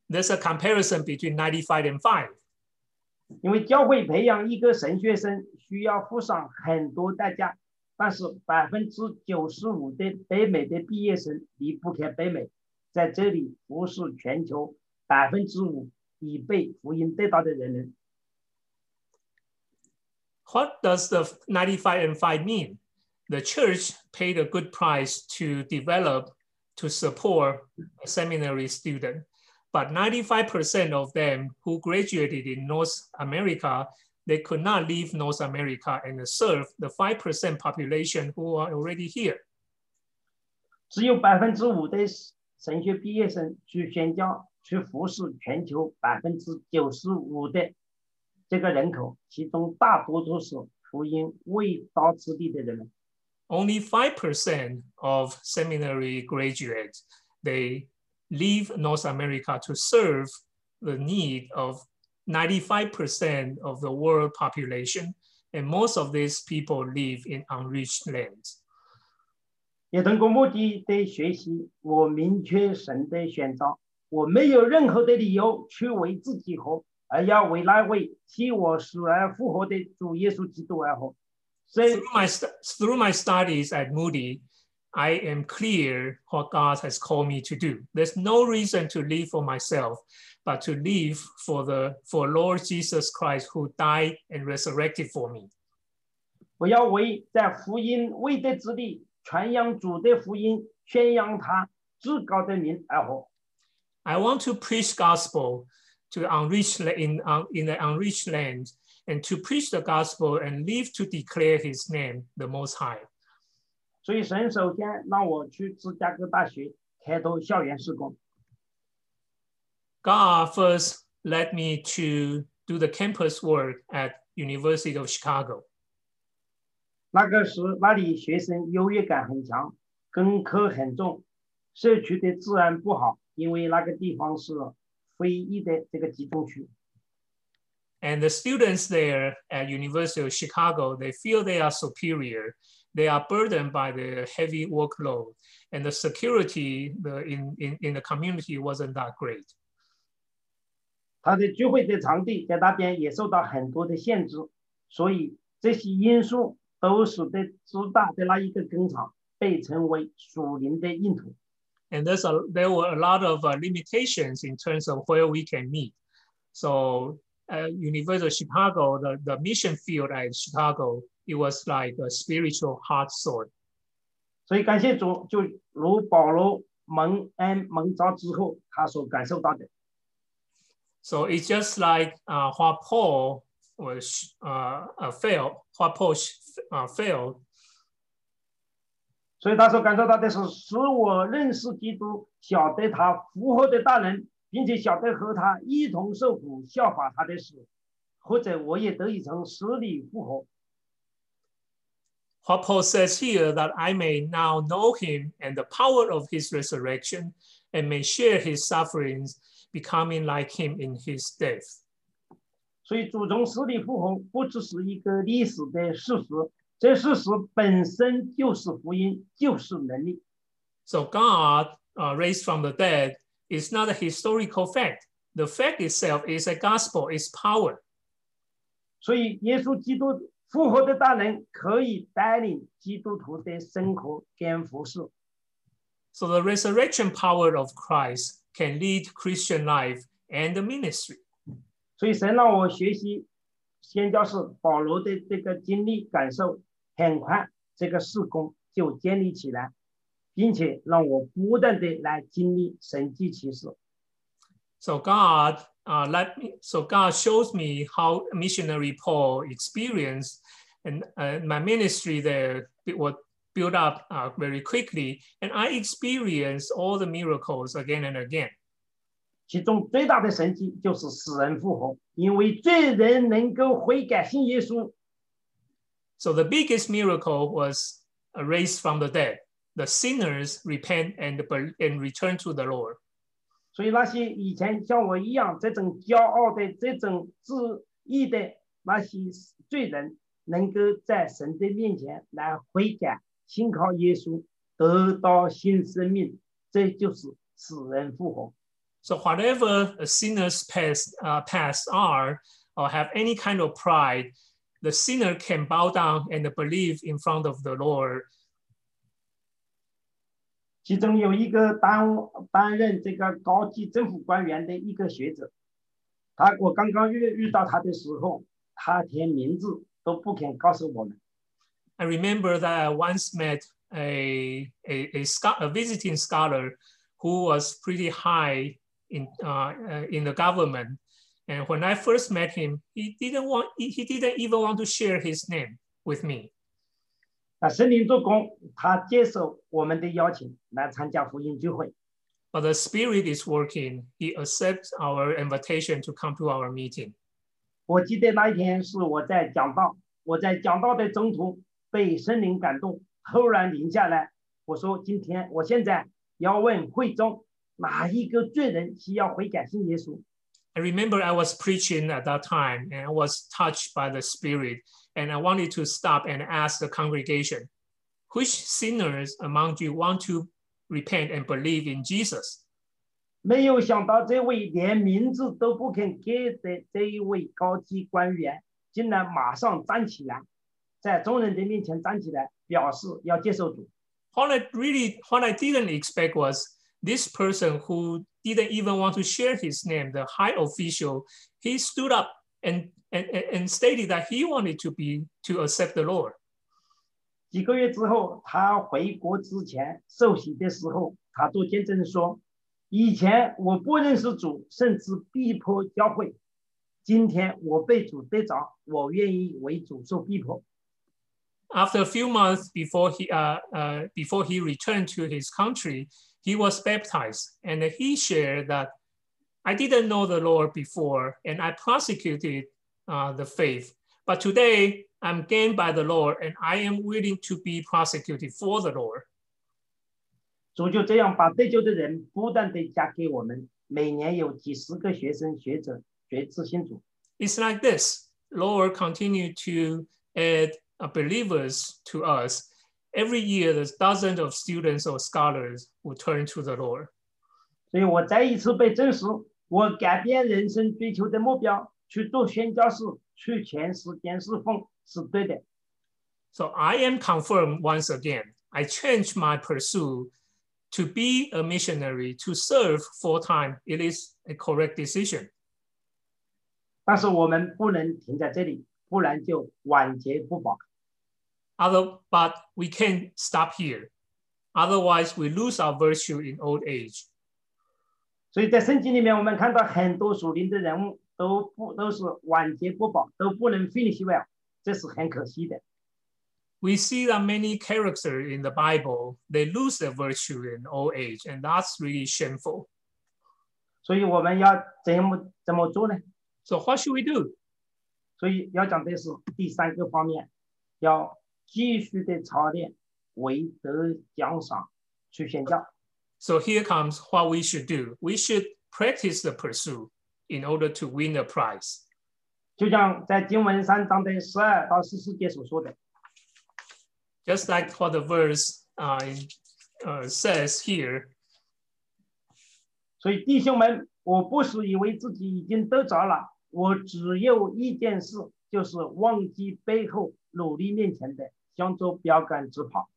There's a comparison between 95 and 5. 因为教会培养一个神学生需要付上很多代价，但是百分之九十五的北美的毕业生离不开北美，在这里服侍全球百分之五 已被福音得到的人们。 What does the 95 and 5 mean? The church paid a good price to develop, to support a seminary student, but 95% of them who graduated in North America, they could not leave North America and serve the 5% population who are already here. 只有百分之五的神学毕业生去宣教， only five percent of seminary graduates they leave North America to serve the need of 95% of the world population, and most of these people live in unreached lands. 也通过穆迪对学习，我明确神的选召，我没有任何的理由去为自己活，而要为那位替我死而复活的主耶稣基督而活。所以 Through my, st- through my studies at Moody, I am clear what God has called me to do. There's no reason to live for myself, but to live for the for Lord Jesus Christ who died and resurrected for me. 我要为在福音未得之地传扬主的福音，宣扬他至高的名而活。 I want to preach gospel to unreached in, uh, in the unreached land and to preach the gospel and live to declare his name, the Most High. 所以神首先让我去芝加哥大学开头校园事工。God first led me to do the campus work at University of Chicago. 那个时那里学生优越感很强，根科很重，社区的治安不好，因为那个地方是非裔的这个集中区。And the students there at University of Chicago, they feel they are superior. They are burdened by the heavy workload, and the security the, in, in, in the community wasn't that great. 他的聚会的场地在那边也受到很多的限制，所以这些因素都使得师大的那一个工厂被称为属灵的硬土。And there's a, there were a lot of uh, limitations in terms of where we can meet. So, uh, University of Chicago, the, the mission field at Chicago, it was like a spiritual hard sword. 所以感谢主，就如保罗蒙恩蒙召之后，他所感受到的。 So it's just like uh, what Paul was uh, uh, failed, what Paul uh, failed. 所以他说感受到的是，使我认识基督，晓得他复活的大能，并且晓得和他一同受苦，效法他的死，或者我也得以从死里复活。What Paul says here that I may now know him and the power of his resurrection and may share his sufferings, becoming like him in his death. 所以主从死里复活不只是一个历史的事实，这事实本身就是福音，就是能力。So God uh, raised from the dead is not a historical fact. The fact itself is a gospel, is power. 所以，耶稣基督复活的大能可以带领基督徒的生活跟服事。So the resurrection power of Christ can lead Christian life and the ministry. 所以，神让我学习宣教士保罗的这个经历感受，很快这个事工就建立起来，并且让我不断的来经历神迹奇事。 So God uh, let me. So God shows me how missionary Paul experienced, and uh, my ministry there it was built up uh, very quickly, and I experienced all the miracles again and again. 其中最大的神迹就是死人复活，因为罪人能够悔改信耶稣， So the biggest miracle was uh, raised from the dead. The sinners repent and bel- and return to the Lord. 所以那些以前像我一样这种骄傲的、这种自义的那些罪人，能够在神的面前来悔改，信靠耶稣，得到新生命，这就是死人复活。 So whatever a sinner's past, uh, past are or have any kind of pride, the sinner can bow down and believe in front of the Lord. 其中有一个担担任这个高级政府官员的一个学者，他我刚刚遇遇到他的时候，他连名字都不肯告诉我们。 I remember that I once met a, a, a, scho- a visiting scholar who was pretty high in, uh, uh, in the government. And when I first met him, he didn't want he didn't even want to share his name with me. But the Spirit is working. He accepts our invitation to come to our meeting. 我记得那一天是我在讲道，我在讲道的中途被圣灵感动，突然停下来。我说：“今天，我现在要问会中哪一个罪人需要悔改信耶稣？” I remember I was preaching at that time and I was touched by the Spirit, and I wanted to stop and ask the congregation, which sinners among you want to repent and believe in Jesus? 没有想到这位连名字都不肯给的这一位高级官员，竟然马上站起来，在众人的面前站起来，表示要接受主。 What I really, what I didn't expect was this person who didn't even want to share his name, the high official, he stood up and, and, and- and stated that he wanted to be to accept the Lord. 几个月之后，他回国之前受洗的时候，他做见证说：“以前我不认识主，甚至逼迫教会。今天我被主得着，我愿意为主受逼迫。 After a few months before he, uh, uh, before he returned to his country, he was baptized and he shared that I didn't know the Lord before and I prosecuted uh, the faith. But today I'm gained by the Lord and I am willing to be prosecuted for the Lord. 主就这样把得救的人不断的加给我们，每年有几十个学生学者学知信主。 It's like this. Lord continue to add uh, believers to us. Every year, there's dozens of students or scholars who turn to the Lord. 所以我再一次被证实，我改变人生追求的目标，去做宣教士，去全世界侍奉是对的。 So I am confirmed once again. I changed my pursuit to be a missionary, to serve full time. It is a correct decision. 但是我们不能停在这里，不然就晚节不保。 Other, but we can't stop here. Otherwise, we lose our virtue in old age. 所以在圣经里面，我们看到很多属灵的人物都不都是晚节不保，都不能 finish well，这是很可惜的。 We see that many characters in the Bible, they lose their virtue in old age, and that's really shameful. 所以我们要怎么怎么做呢？ So what should we do? 所以要讲的是第三个方面，要 继续的操练，为得奖赏去宣教。So here comes what we should do. We should practice the pursuit in order to win the prize. 就像在经文三章的十二到十四节所说的，Just like what the verse uh, in- uh, says here, 所以弟兄们，我不是以为自己已经得着了，我只有一件事，就是忘记背后，努力面前的，向着标杆直跑。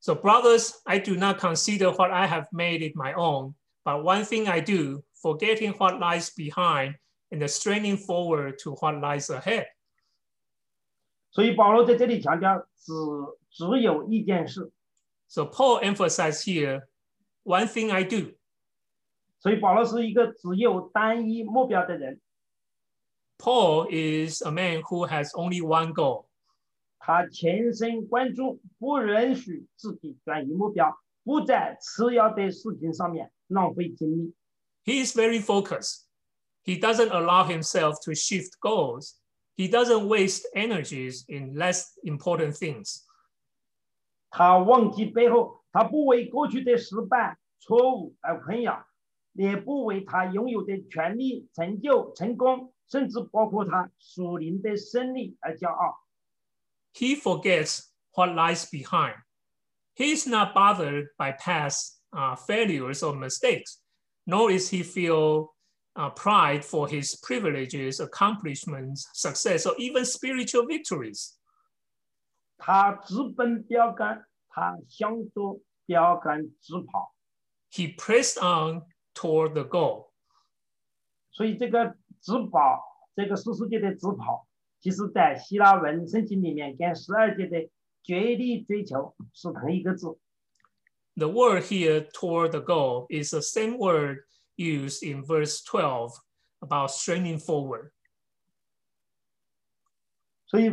So, brothers, I do not consider what I have made it my own, but one thing I do, forgetting what lies behind and straining forward to what lies ahead. 所以保罗在这里强调，只只有一件事。 So, Paul emphasized here one thing I do. 所以保罗是一个只有单一目标的人， Paul is a man who has only one goal. 他全神贯注，不允许自己转移目标，不在次要的事情上面浪费精力。 He is very focused. He doesn't allow himself to shift goals. He doesn't waste energies in less important things. 他忘记背后，他不为过去的失败、错误而困扰， 也不为他拥有的权利、成就、成功，甚至包括他属灵的胜利而骄傲。 He forgets what lies behind. He is not bothered by past uh, failures or mistakes, nor is he feel uh, pride for his privileges, accomplishments, success, or even spiritual victories. 他直奔标杆，他向着标杆直跑。 He pressed on toward the goal. 所以这个直跑，这个十四节的直跑，其实在希腊文圣经里面跟十二节的绝力追求是同一个字。 The word here toward the goal is the same word used in verse 12 about straining forward. 所以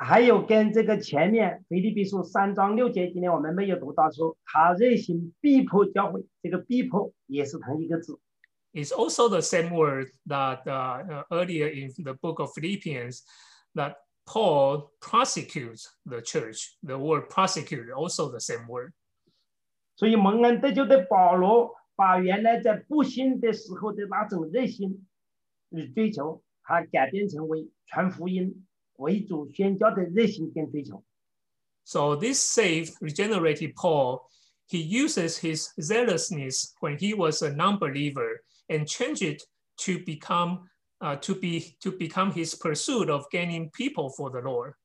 还有跟这个前面腓立比书三章六节，今天我们没有读到说他热心逼迫教会，这个逼迫也是同一个字。It's also the same word that uh, uh, earlier in the book of Philippians that Paul prosecutes the church. The word prosecute also the same word. 所以蒙恩得救的保罗，把原来在不幸的时候的那种热心与追求，他改变成为传福音、为主宣教的热心跟追求。 So this saved, regenerated Paul, he uses his zealousness when he was a non-believer and change it to become uh, to be to become his pursuit of gaining people for the Lord.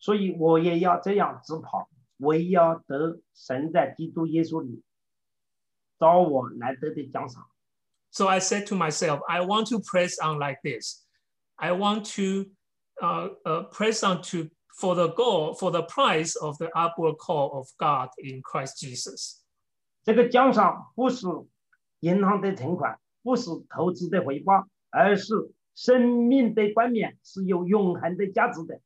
所以我也要这样直跑，我也要得神在基督耶稣里招我来得的奖赏。 So I said to myself, I want to press on like this. I want to uh, uh, press on to for the goal, for the price of the upward call of God in Christ Jesus. 这个奖赏不是银行的存款，不是投资的回报，而是生命的冠冕，是有永恒的价值的。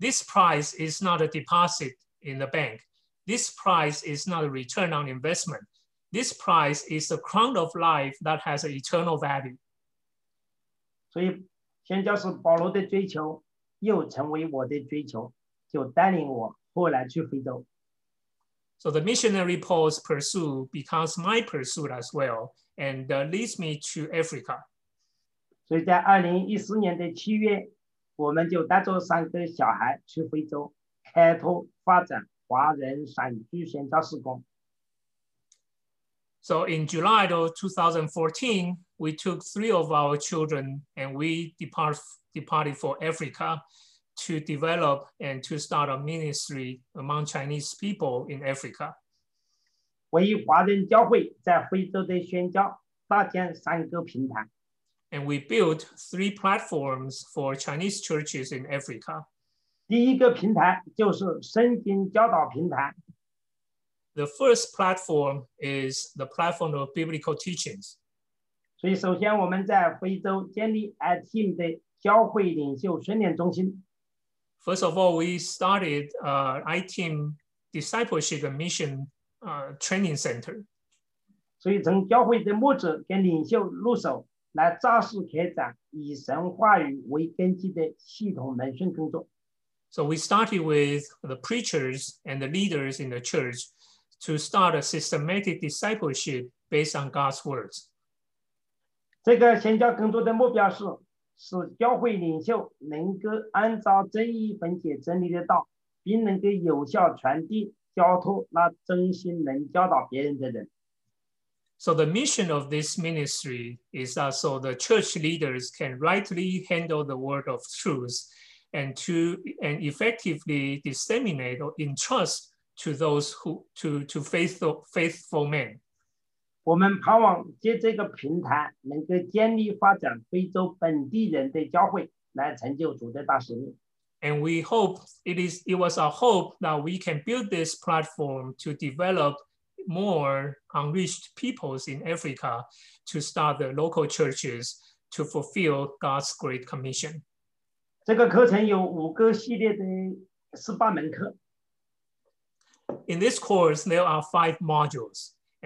This price is not a deposit in the bank. This price is not a return on investment. This price is the crown of life that has an eternal value. 所以， 宣教士保罗的追求又成为我的追求，就带领我后来去非洲。 So the missionary Paul's pursuit becomes my pursuit as well, and uh, leads me to Africa. 所以在二零一四年的七月，我们就带着三个小孩去非洲，开拓发展华人散居宣教事工。 So in July of 2014, we took three of our children and we depart, departed for Africa to develop and to start a ministry among Chinese people in Africa. 为华人教会在非洲的宣教搭建三个平台。 And we built three platforms for Chinese churches in Africa. 第一个平台就是圣经教导平台， The first platform is the platform of biblical teachings. 所以首先我们在非洲建立 iTeam 的教会领袖训练中心。 First of all, we started uh, ITEAM Discipleship and Mission uh, Training Center. 所以从教会的牧者跟领袖入手，来扎实开展以神话语为根基的系统门训工作。 So we started with the preachers and the leaders in the church to start a systematic discipleship based on God's words. 这个宣教工作的目标是使教会领袖能够按照正义分解真理的道，并能够有效传递交托那真心能教导别人的人。So the mission of this ministry is that so the church leaders can rightly handle the word of truth and to and effectively disseminate or entrust to those who to, to faithful faithful men. 我们盼望借这个平台，能够建立发展非洲本地人的教会，来成就主的大使命。 And we hope it is it was our hope that we can build this platform to develop more unreached peoples in Africa to start the local churches to fulfill God's great commission. 这个课程有五个系列的十八门课， In this course, there are five modules,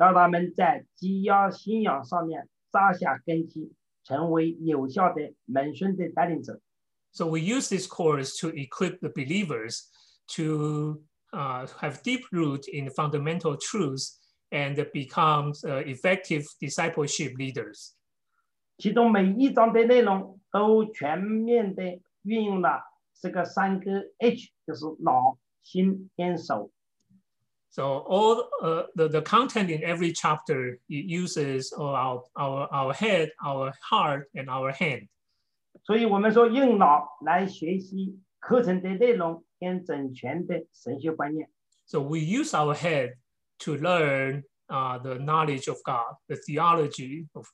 让他们在基要信仰上面扎下根基，成为有效的门训的带领者。So we use this course to equip the believers to uh, have deep root in fundamental truths and become uh, effective discipleship leaders. 其中每一章的内容都全面的运用了这个三个 H，就是脑、心跟手。So all uh, the, the content in every chapter it uses our, our, our head, our heart, and our hand. 所以我们说用脑来学习课程的内容跟整全的神学观念。 So we use our head to learn uh, the knowledge of God, the theology of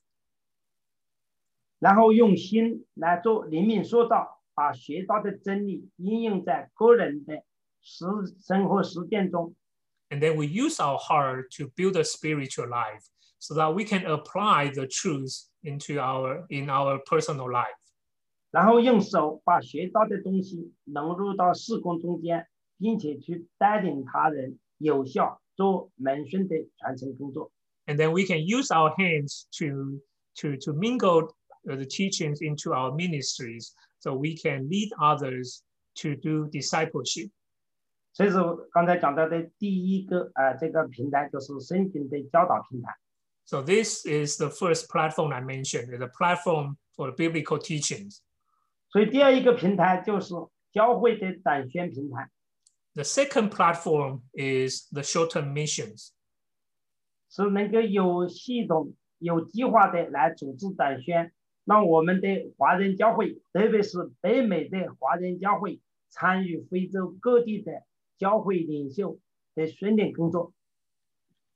然后用心来做灵命塑造，把学到的真理应用在个人的实生活实践中。 And then we use our heart to build a spiritual life so that we can apply the truth into our in our personal life. 然后用手把学到的东西融入到事工中间，并且去带领他人有效做门训的传承工作。 And then we can use our hands to, to, to mingle uh, the teachings into our ministries so we can lead others to do discipleship. 所以说刚才讲到的第一个啊、呃，这个平台就是圣经的教导平台。So this is the first platform I mentioned, the platform for biblical teachings. 所以第二一个平台就是教会的短宣平台。The second platform is the short-term missions. 是能够有系统、有计划的来组织短宣，让我们的华人教会，特别是北美的华人教会，参与非洲各地的教会领袖的训练工作。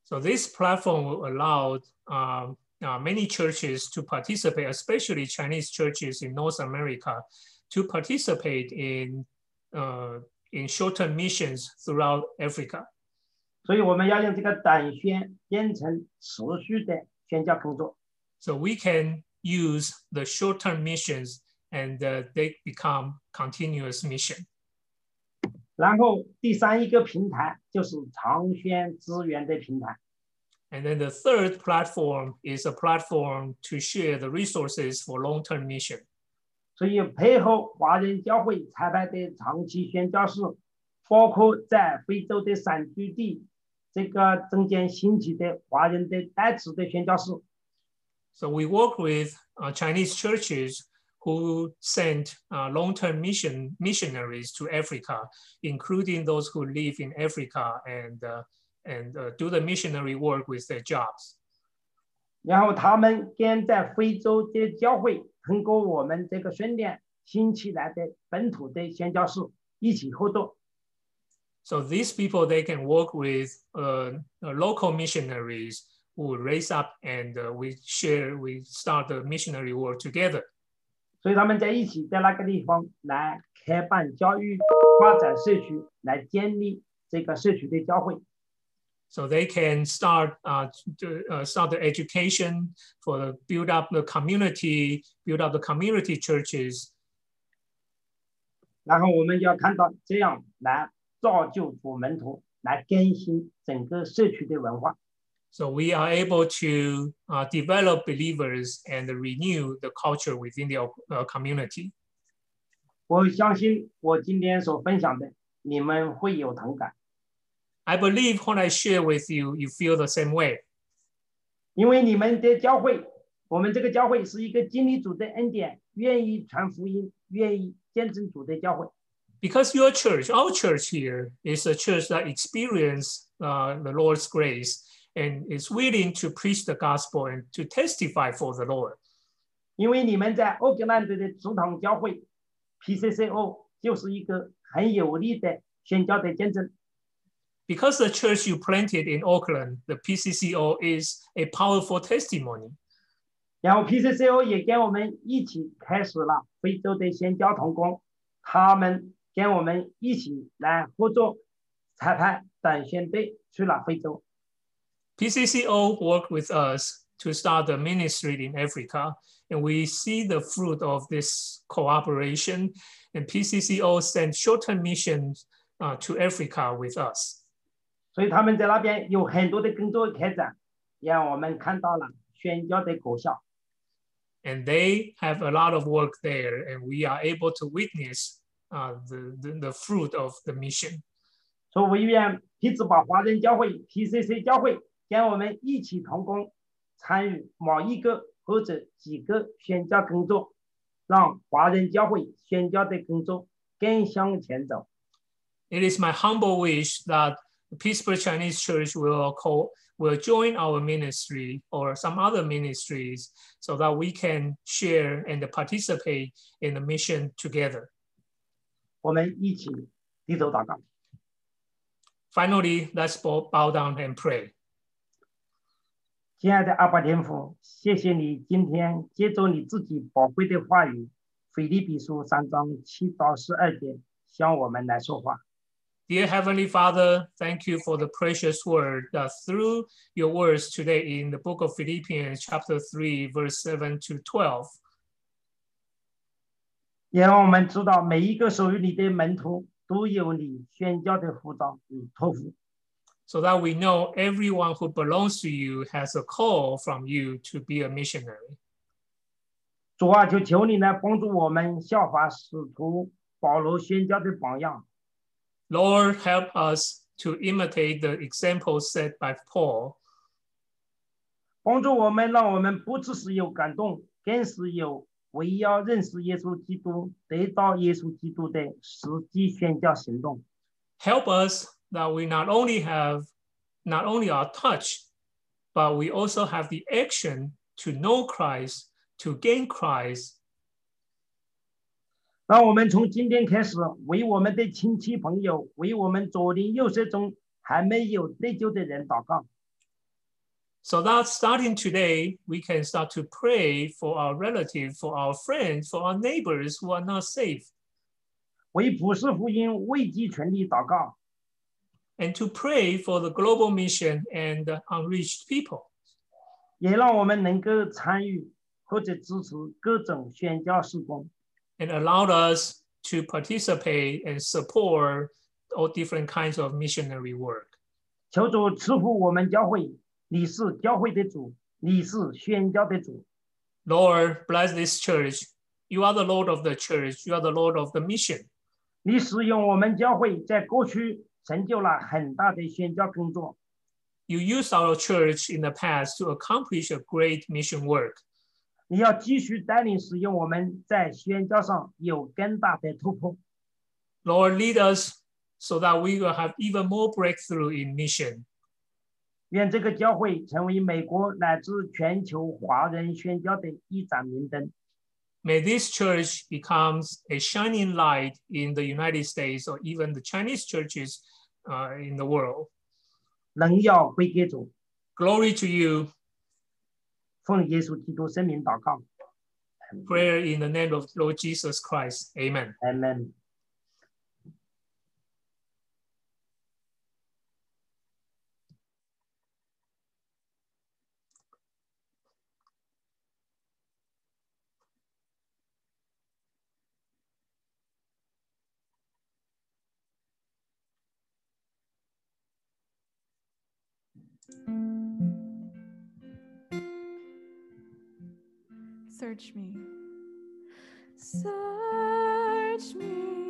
So this platform will allow um, uh, many churches to participate, especially Chinese churches in North America, to participate in uh, in short-term missions throughout Africa. 所以我们要用这个短宣变成持续的宣教工作。 So we can use the short-term missions and uh, they become continuous mission. 然后第三一个平台就是长宣资源的平台。 And then the third platform is a platform to share the resources for long-term mission. 所以配合华人教会裁派的长期宣教士，包括在非洲的山区地这个中间兴起的华人的代职的宣教士， So we work with uh, Chinese churches who send uh, long-term mission missionaries to Africa, including those who live in Africa and uh, and uh, do the missionary work with their jobs. 然后他们跟在非洲的教会通过我们这个训练兴起来的本土的宣教士一起合作， So these people they can work with uh, uh, local missionaries who raise up and uh, we share we start the missionary work together. 所以他们在一起在那个地方来开办教育、发展社区，来建立这个社区的教会。So they can start uh, to uh, start the education for the build up the community, build up the community churches, 然后我们要看到这样来造就主门徒，来更新整个社区的文化。So we are able to uh, develop believers and renew the culture within the uh, community. 我相信我今天所分享的，你们会有同感， I believe when I share with you, you feel the same way 因为你们的教会，我们这个教会是一个经历主的恩典，愿意传福音，愿意见证主的教会。 because your church, our church here, is a church that experience uh, the Lord's grace and is willing to preach the gospel and to testify for the Lord. Because PCCO 就是一个很有力的宣教的见证。Because the church you planted in Oakland, the PCCO is a powerful testimony. 然后 PCCO 也跟我们一起开始了非洲的宣教同工，他们跟我们一起来合作裁判短宣队去了非洲。PCCO worked with us to start the ministry in Africa, and we see the fruit of this cooperation. And PCCO sent short-term missions uh, to Africa with us. 所以他们在那边有很多的工作开展，让我们看到了宣教的果效。 And they have a lot of work there, and we are able to witness uh, the, the, the fruit of the mission. 所以我愿匹兹堡华人教会 PCC 教会 跟我们一起同工，参与某一个或者几个宣教工作，让华人教会宣教的工作更向前走。 It is my humble wish that the Pittsburgh Chinese Church will, co- will join our ministry or some other ministries so that we can share and participate in the mission together. 我们一起低头祷告。 Finally, let's bow, bow down and pray. 亲爱的阿爸天父，谢谢你今天借着你自己宝贵的话语，《腓立比书》三章七到十二节向我们来说话。 Dear Heavenly Father, thank you for the precious word that through your words today in the book of Philippians, chapter 3, verse 7 to 12. 也让我们知道每一个属于你的门徒都有你宣教的护照与托付。 so that we know everyone who belongs to you has a call from you to be a missionary. 主啊，就求你来帮助我们效法使徒保罗宣教的榜样， Lord, help us to imitate the example set by Paul, 帮助我们，让我们不只是有感动，更是有为要认识耶稣基督、得到耶稣基督的实际宣教行动。 help us that we not only have not only are touched, but we also have the action to know Christ, to gain Christ, 让我们从今天开始，为我们的亲戚朋友，为我们左邻右舍中还没有得救的人祷告。 so that starting today, we can start to pray for our relatives, for our friends, for our neighbors who are not saved. 为普世福音危机权利祷告， and to pray for the global mission and the unreached people. 也让我们能够参与或者支持各种宣教事工， and allowed us to participate and support all different kinds of missionary work. 求主赐福我们教会，你是教会的主，你是宣教的主。 Lord, bless this church. You are the Lord of the church. You are the Lord of the mission. 你使用我们教会在过去 成就了很大的宣教工作， You used our church in the past to accomplish a great mission work. 你要继续带领使用我们在宣教上有更大的突破。 Lord, lead us so that we will have even more breakthrough in mission. 愿这个教会成为美国乃至全球华人宣教的一盏明灯。 May this church becomes a shining light in the United States or even the Chinese churches uh, in the world. 荣耀归给主， Glory to you. 奉耶稣基督圣名祷告 Prayer in the name of Lord Jesus Christ. Amen. ，Amen。 Search me. Search me,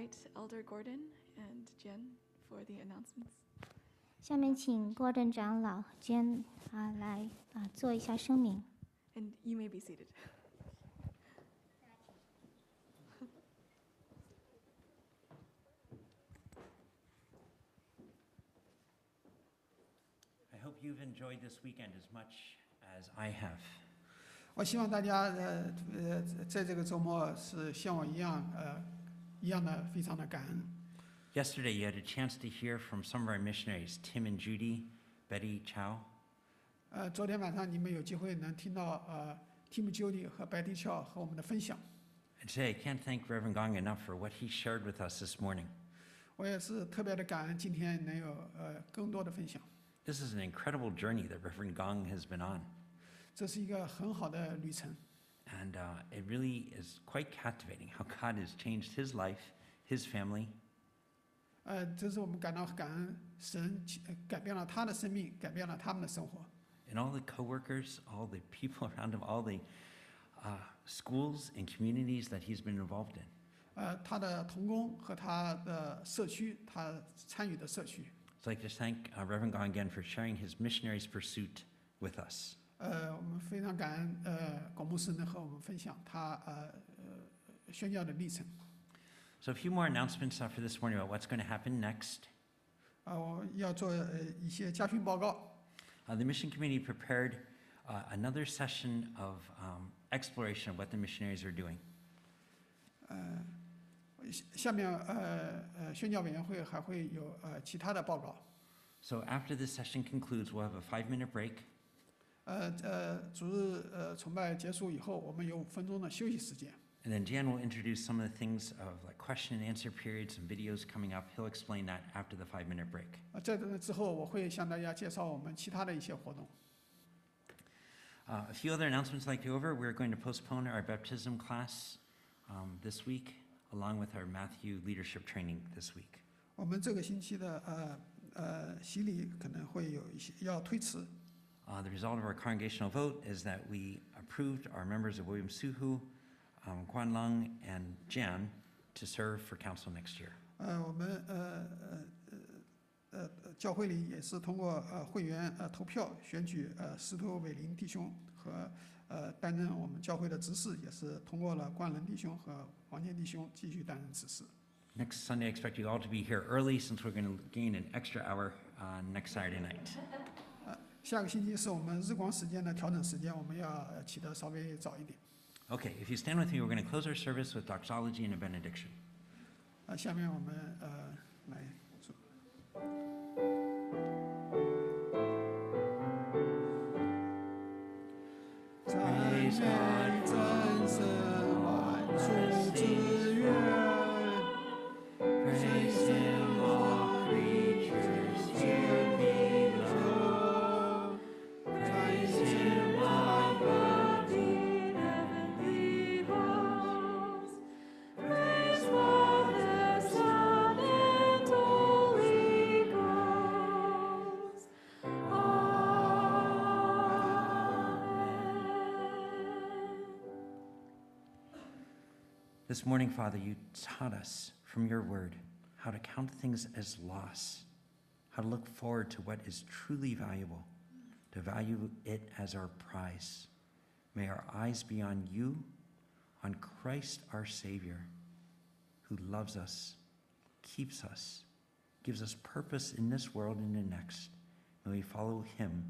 invite Elder Gordon and Jen for the announcements. 下面请郭正长老兼啊来啊做一下声明。 And you may be seated. I hope you've enjoyed this weekend as much as I have. 我希望大家呃呃在这个周末是像我一样呃 一样的非常的感恩。 Yesterday, you had a chance to hear from some of our missionaries, Tim and Judy, Betty Chow. 呃，昨天晚上你们有机会能听到呃 Tim Judy 和白迪乔和我们的分享。 And today, I can't thank Reverend Gong enough for what he shared with us this morning. 我也是特别的感恩今天能有呃更多的分享。 This is an incredible journey that Reverend Gong has been on. 这是一个很好的旅程， And uh, it really is quite captivating how God has changed his life, his family, 呃，这是我们感到感恩，神呃改变了他的生命，改变了他们的生活。 and all the coworkers, all the people around him, all the uh, schools and communities that he's been involved in. 呃，他的童工和他的社区，他参与的社区。 So I'd like to thank uh, Reverend Gong again for sharing his missionary's pursuit with us. 呃，我们非常感恩呃广牧师能和我们分享他呃呃宣教的历程。 So a few more announcements uh, for this morning about what's going to happen next. 啊、我要做呃一些家训报告。 Uh, the mission committee prepared uh, another session of um, exploration of what the missionaries are doing. 下下面呃呃宣教委员会还会有呃其他的报告。 So after this session concludes, we'll have a five-minute break. 呃呃，主日呃崇拜结束以后，我们有五分钟的休息时间。And then Jan will introduce some of the things of like question and answer periods and videos coming up. He'll explain that after the five-minute break. 啊，在这之后，我会向大家介绍我们其他的一些活动。Uh, a few other announcements like to over. We're going to postpone our baptism class um, this week, along with our Matthew leadership training this week. 我们这个星期的呃呃洗礼可能会有一些要推迟。Uh, the result of our congregational vote is that we approved our members of William Suhu, um, Guan Lung, and Jan to serve for council next year. 呃，我们呃呃呃呃教会里也是通过呃会员呃投票选举呃司徒伟林弟兄和呃担任我们教会的执事，也是通过了冠伦弟兄和王健弟兄继续担任执事。 Next Sunday, I expect you all to be here early since we're going to gain an extra hour uh, next Saturday night. 下个星期是我们日光时间的调整时间，我们要呃起得稍微早一点。Okay, if you stand with me, we're going to close our service with doxology and a benediction. 啊，下面我们呃来做。在人真神万众之 This morning, Father, you taught us from your word how to count things as loss, how to look forward to what is truly valuable, to value it as our prize. May our eyes be on you, on Christ our Savior, who loves us, keeps us, gives us purpose in this world and the next. May we follow him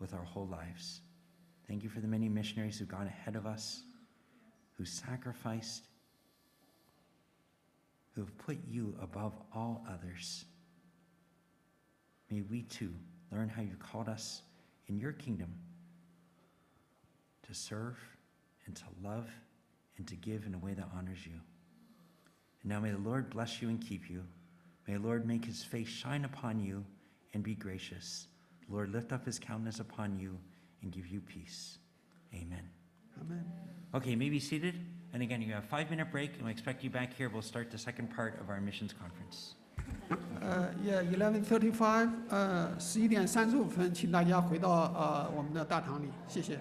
with our whole lives. Thank you for the many missionaries who've gone ahead of us, who sacrificed, who have put you above all others. May we too learn how you called us in your kingdom to serve and to love and to give in a way that honors you. And now may the Lord bless you and keep you. May the Lord make his face shine upon you and be gracious. The Lord lift up his countenance upon you and give you peace. Amen. 阿门。Okay, may be seated. And again, you have a five minute break, and we expect you back here. We'll start the second part of our missions conference. 呃，Yeah, eleven thirty-five，呃，十一点三十五分，请大家回到呃我们的大堂里，谢谢。